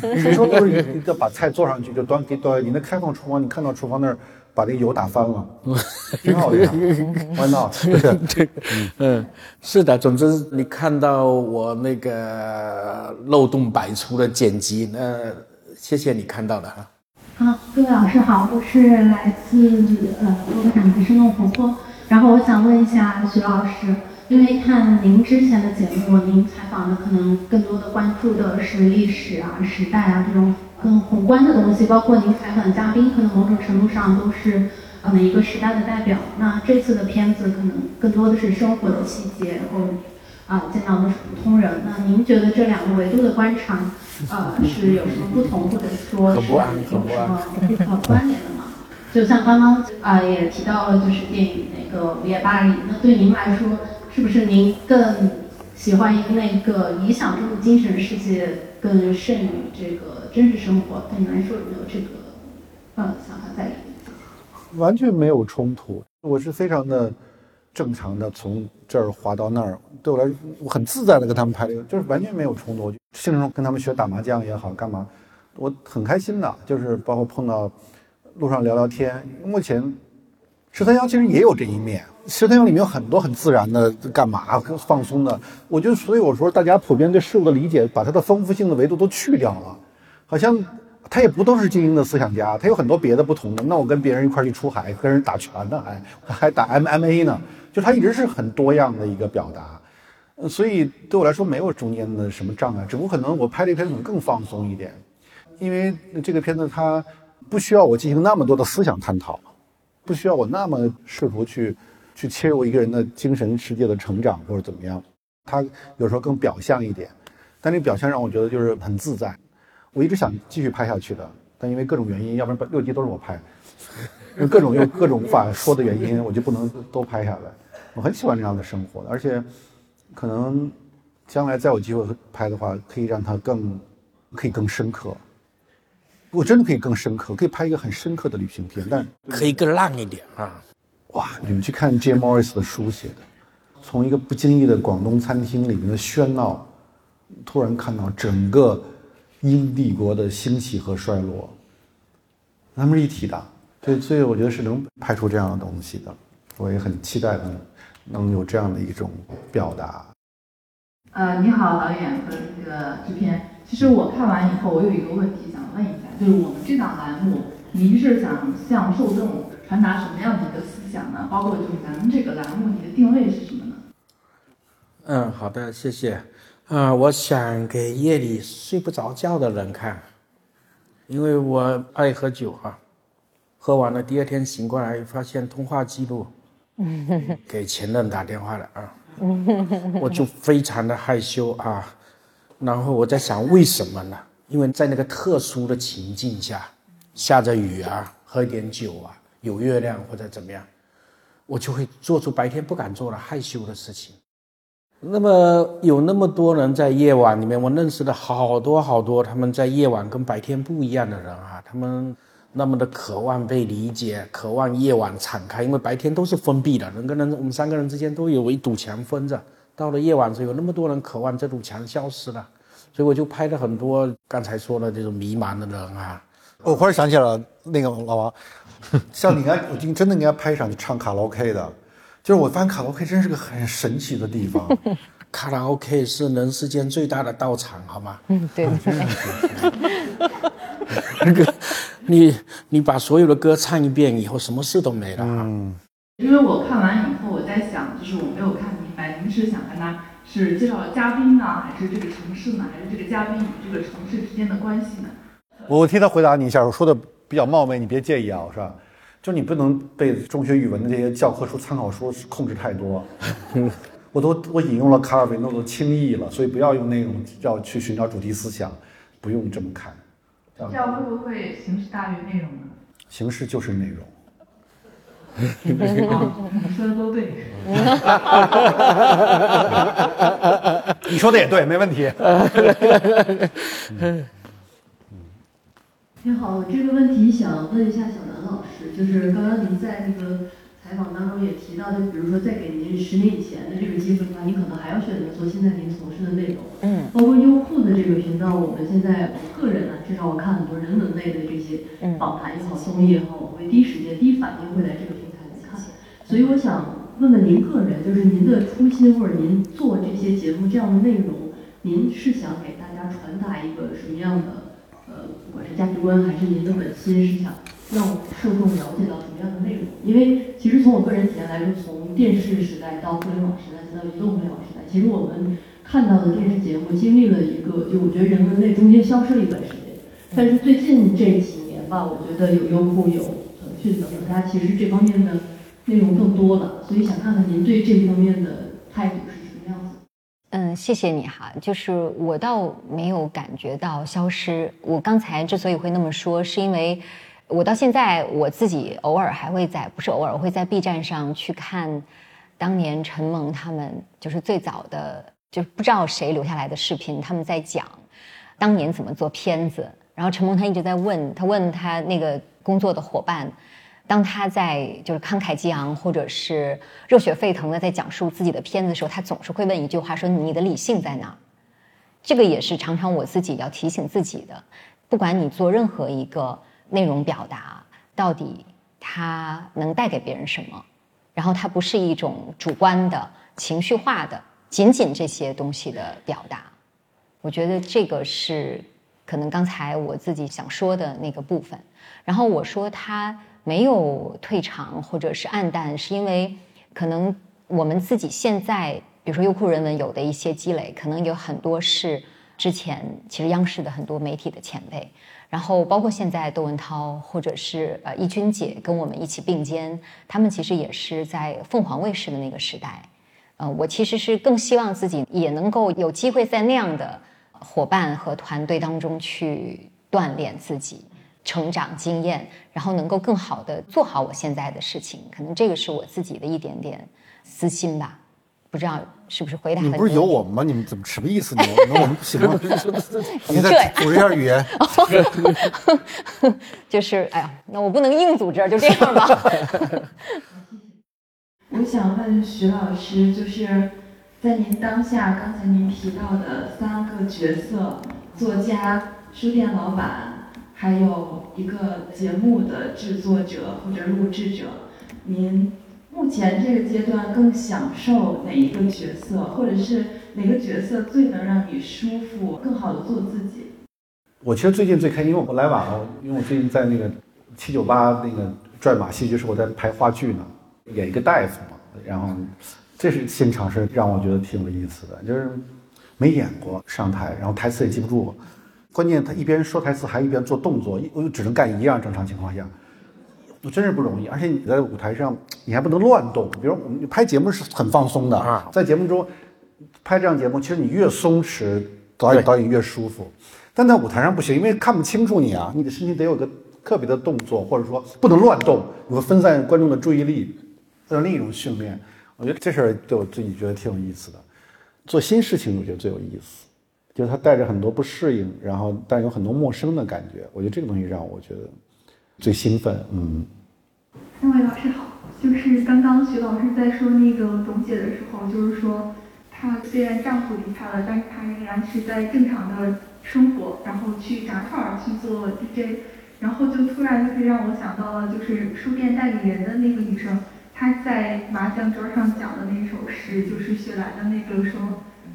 你说都是一个把菜做上去就端给端，你那开放厨房，你看到厨房那儿。把那油打翻了，*laughs* 挺好的呀。Why not？*laughs* 对，嗯，是的。总之，你看到我那个漏洞百出的剪辑，那谢谢你看到的哈。好，各位老师好，我是来自呃多个展的生动活泼。然后我想问一下徐老师，因为看您之前的节目，您采访的可能更多的关注的是历史啊、时代啊这种更宏观的东西，包括您采访的嘉宾，可能某种程度上都是呃每一个时代的代表。那这次的片子可能更多的是生活的细节，然后啊见到的是普通人。那您觉得这两个维度的观察，呃是有什么不同，或者说是有什么呃关联的吗？就像刚刚啊、也提到了，就是电影那个《午夜巴黎》，那对您来说，是不是您更喜欢那个理想中的精神世界更胜于这个真实生活？对你来说有没有这个呃想法在里面？完全没有冲突，我是非常的正常的从这儿滑到那儿，对我来说我很自在的跟他们拍这个，就是完全没有冲突。现实中跟他们学打麻将也好，干嘛，我很开心的，就是包括碰到路上聊聊天。目前十三幺其实也有这一面，十三幺里面有很多很自然的干嘛放松的，我觉得所以我说大家普遍对事物的理解，把它的丰富性的维度都去掉了，好像。他也不都是精英的思想家，他有很多别的不同的。那我跟别人一块去出海，跟人打拳呢，还还打 MMA 呢，就他一直是很多样的一个表达。所以对我来说没有中间的什么障碍，只不过可能我拍这片子可能更放松一点，因为这个片子它不需要我进行那么多的思想探讨，不需要我那么试图去去切入一个人的精神世界的成长或者怎么样，他有时候更表象一点，但这个表象让我觉得就是很自在。我一直想继续拍下去的，但因为各种原因，要不然六集都是我拍，因为各种有 *laughs* 各种无法说的原因，我就不能都拍下来。我很喜欢这样的生活的，而且可能将来再有机会拍的话，可以让它更可以更深刻。我真的可以更深刻，可以拍一个很深刻的旅行片，但可以更浪一点啊。哇，你们去看 Jim Morris 的书写的，从一个不经意的广东餐厅里面的喧闹，突然看到整个英帝国的兴起和衰落，他们是一体的。对，所以我觉得是能拍出这样的东西的。我也很期待能能有这样的一种表达。呃，你好，导演和那个制片。其实我看完以后，我有一个问题想问一下，就是我们这档栏目，您是想向受众传达什么样的一个思想呢？包括就是咱们这个栏目，你的定位是什么呢？嗯，好的，谢谢。啊、我想给夜里睡不着觉的人看，因为我爱喝酒啊，喝完了第二天醒过来发现通话记录，给前任打电话了啊，*laughs* 我就非常的害羞啊，然后我在想为什么呢？因为在那个特殊的情境下，下着雨啊，喝一点酒啊，有月亮或者怎么样，我就会做出白天不敢做的害羞的事情。那么有那么多人在夜晚里面，我认识了好多好多他们在夜晚跟白天不一样的人啊，他们那么的渴望被理解，渴望夜晚敞开，因为白天都是封闭的，人跟人我们三个人之间都有一堵墙分着，到了夜晚时有那么多人渴望这堵墙消失了，所以我就拍了很多刚才说的这种迷茫的人啊，我忽然想起了，那个老王，*laughs* 像你应该，我今真的应该拍一场去唱卡拉 OK 的，就是我发现卡拉 OK 真是个很神奇的地方。*laughs* 卡拉 OK 是人世间最大的道场，好吗？嗯，对。*laughs* 那个，你你把所有的歌唱一遍以后，什么事都没了。嗯，因为我看完以后，我在想，就是我没有看明白，您是想跟他是介绍嘉宾呢，还是这个城市呢，还是这个嘉宾与这个城市之间的关系呢？我替他回答你一下，我说的比较冒昧，你别介意啊，是吧？就你不能被中学语文的这些教科书、参考书控制太多。*laughs* 我都我引用了卡尔维诺的轻易了，所以不要用那种要去寻找主题思想，不用这么看。这样会不会形式大于内容呢？形式就是内容。说的都对。*laughs* 你说的也对，没问题。*laughs* 您好，我这个问题想问一下小南老师，就是刚刚您在那个采访当中也提到，就比如说再给您十年以前的这个机会的话，您可能还要选择做现在您从事的内容。嗯包括优酷的这个频道，我们现在我个人呢，至少我看很多人文类的这些访谈也好、综艺也好，我会第一时间、第一反应会来这个平台来看。所以我想问问您个人，就是您的初心或者您做这些节目这样的内容，您是想给大家传达一个什么样的管是价值观还是您的本心是想让受众了解到什么样的内容？因为其实从我个人体验来说，从电视时代到互联网时代，再到移动互联网时代，其实我们看到的电视节目经历了一个，就我觉得人文类中间消失了一段时间。但是最近这几年吧，我觉得有优酷、有腾讯等等，大家其实这方面的内容更多了，所以想看看您对这方面的态度。嗯，谢谢你哈。就是我倒没有感觉到消失。我刚才之所以会那么说，是因为我到现在我自己偶尔还会在，不是偶尔，会在 B 站上去看当年陈萌他们就是最早的，就不知道谁留下来的视频，他们在讲当年怎么做片子。然后陈萌他一直在问他问他那个工作的伙伴，当他在就是慷慨激昂或者是热血沸腾的在讲述自己的片子的时候，他总是会问一句话说：“你的理性在哪？”这个也是常常我自己要提醒自己的。不管你做任何一个内容表达，到底它能带给别人什么，然后它不是一种主观的情绪化的仅仅这些东西的表达，我觉得这个是。可能刚才我自己想说的那个部分，然后我说他没有退场或者是暗淡，是因为可能我们自己现在，比如说优酷人文有的一些积累，可能有很多是之前其实央视的很多媒体的前辈，然后包括现在窦文涛或者是呃易君姐跟我们一起并肩，他们其实也是在凤凰卫视的那个时代，呃，我其实是更希望自己也能够有机会在那样的。伙伴和团队当中去锻炼自己、成长经验，然后能够更好的做好我现在的事情。可能这个是我自己的一点点私心吧，不知道是不是回答。你不是有我们吗？你们怎么什么意思？你们我们不行吗？*laughs* 你再组织一下语言。*laughs* 就是哎呀，那我不能硬组织，就这样吧。*laughs* 我想问徐老师，就是。在您当下刚才您提到的三个角色——作家、书店老板，还有一个节目的制作者或者录制者，您目前这个阶段更享受哪一个角色，或者是哪个角色最能让你舒服、更好的做自己？我其实最近最开心，因为我来晚了，因为我最近在那个七九八那个转马戏，就是我在拍话剧呢，演一个大夫嘛，然后。这是新尝试，让我觉得挺有意思的。就是没演过上台，然后台词也记不住，关键他一边说台词还一边做动作，我又只能干一样。正常情况下，我真是不容易。而且你在舞台上，你还不能乱动。比如我们拍节目是很放松的，在节目中拍这样节目，其实你越松弛，导演导演越舒服。但在舞台上不行，因为看不清楚你啊，你的身体得有个特别的动作，或者说不能乱动，你会分散观众的注意力，这是另一种训练。我觉得这事儿对我自己觉得挺有意思的，做新事情我觉得最有意思，就是它带着很多不适应，然后但有很多陌生的感觉。我觉得这个东西让我觉得最兴奋。嗯，三位老师好，就是刚刚徐老师在说那个董姐的时候，就是说她虽然丈夫离开了，但是她仍然是在正常的生活，然后去炸串去做 DJ，然后就突然就是让我想到了就是书店代理人的那个女生。她在麻将桌上讲的那首诗，就是雪莱的那个说：“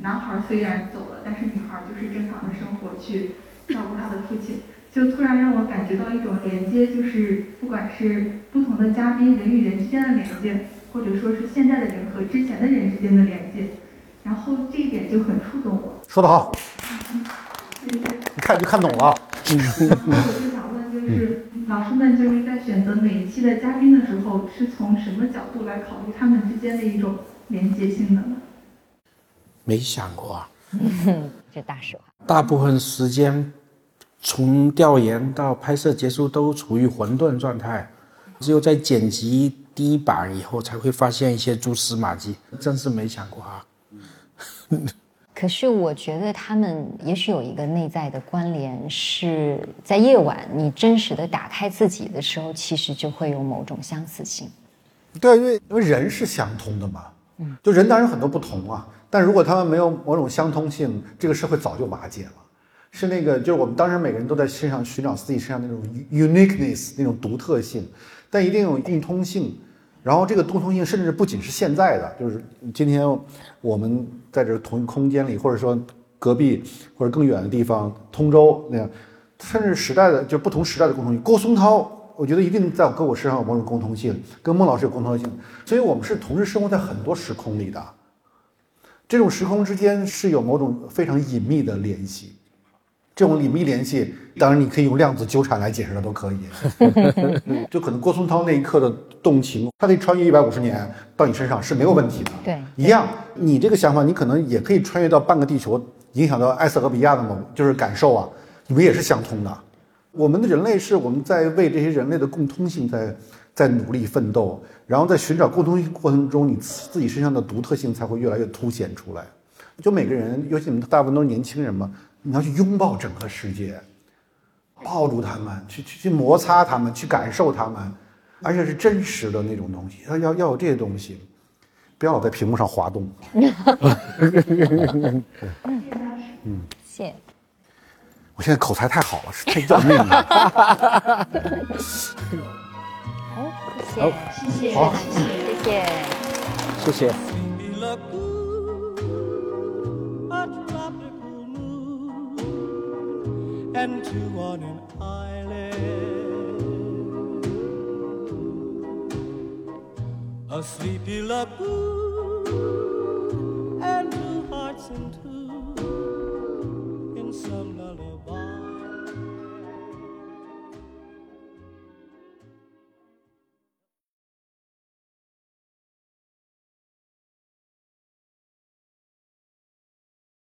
男孩虽然走了，但是女孩就是正常的生活去照顾她的父亲。”就突然让我感觉到一种连接，就是不管是不同的嘉宾人与人之间的连接，或者说是现在的人和之前的人之间的连接，然后这一点就很触动我。说得好，你看就看懂了。我就想问，就是。老师们就是在选择每一期的嘉宾的时候，是从什么角度来考虑他们之间的一种连接性的呢？没想过啊，*laughs* 这大实话。大部分时间，从调研到拍摄结束都处于混沌状态，只有在剪辑第一版以后才会发现一些蛛丝马迹，真是没想过啊。*laughs* 可是我觉得他们也许有一个内在的关联，是在夜晚你真实的打开自己的时候，其实就会有某种相似性。对，因为因为人是相通的嘛，嗯，就人当然很多不同啊，但如果他们没有某种相通性，这个社会早就瓦解了。是那个，就是我们当时每个人都在身上寻找自己身上那种 uniqueness 那种独特性，但一定有共通性。然后这个共通性甚至不仅是现在的，就是今天我们在这同一空间里，或者说隔壁或者更远的地方，通州那样，甚至时代的就不同时代的共同性。郭松涛我觉得一定在我跟我身上有某种共通性，跟孟老师有共通性，所以我们是同时生活在很多时空里的。这种时空之间是有某种非常隐秘的联系，这种隐秘联系，当然你可以用量子纠缠来解释的都可以。*laughs* 就可能郭松涛那一刻的动情，他可以穿越一百五十年到你身上是没有问题的。对，一样，你这个想法，你可能也可以穿越到半个地球，影响到埃塞俄比亚的某就是感受啊，你们也是相通的。我们的人类是我们在为这些人类的共通性在在努力奋斗，然后在寻找共同性过程中，你自己身上的独特性才会越来越凸显出来。就每个人，尤其你们大部分都是年轻人嘛，你要去拥抱整个世界，抱住他们，去去去摩擦他们，去感受他们，而且是真实的那种东西，要要要有这些东西，不要老在屏幕上滑动。嗯，谢。我现在口才太好了，是太要命了。*laughs* 好，谢谢，好，谢谢，谢谢。and two on an island. A sleepy lagoon and two hearts in two.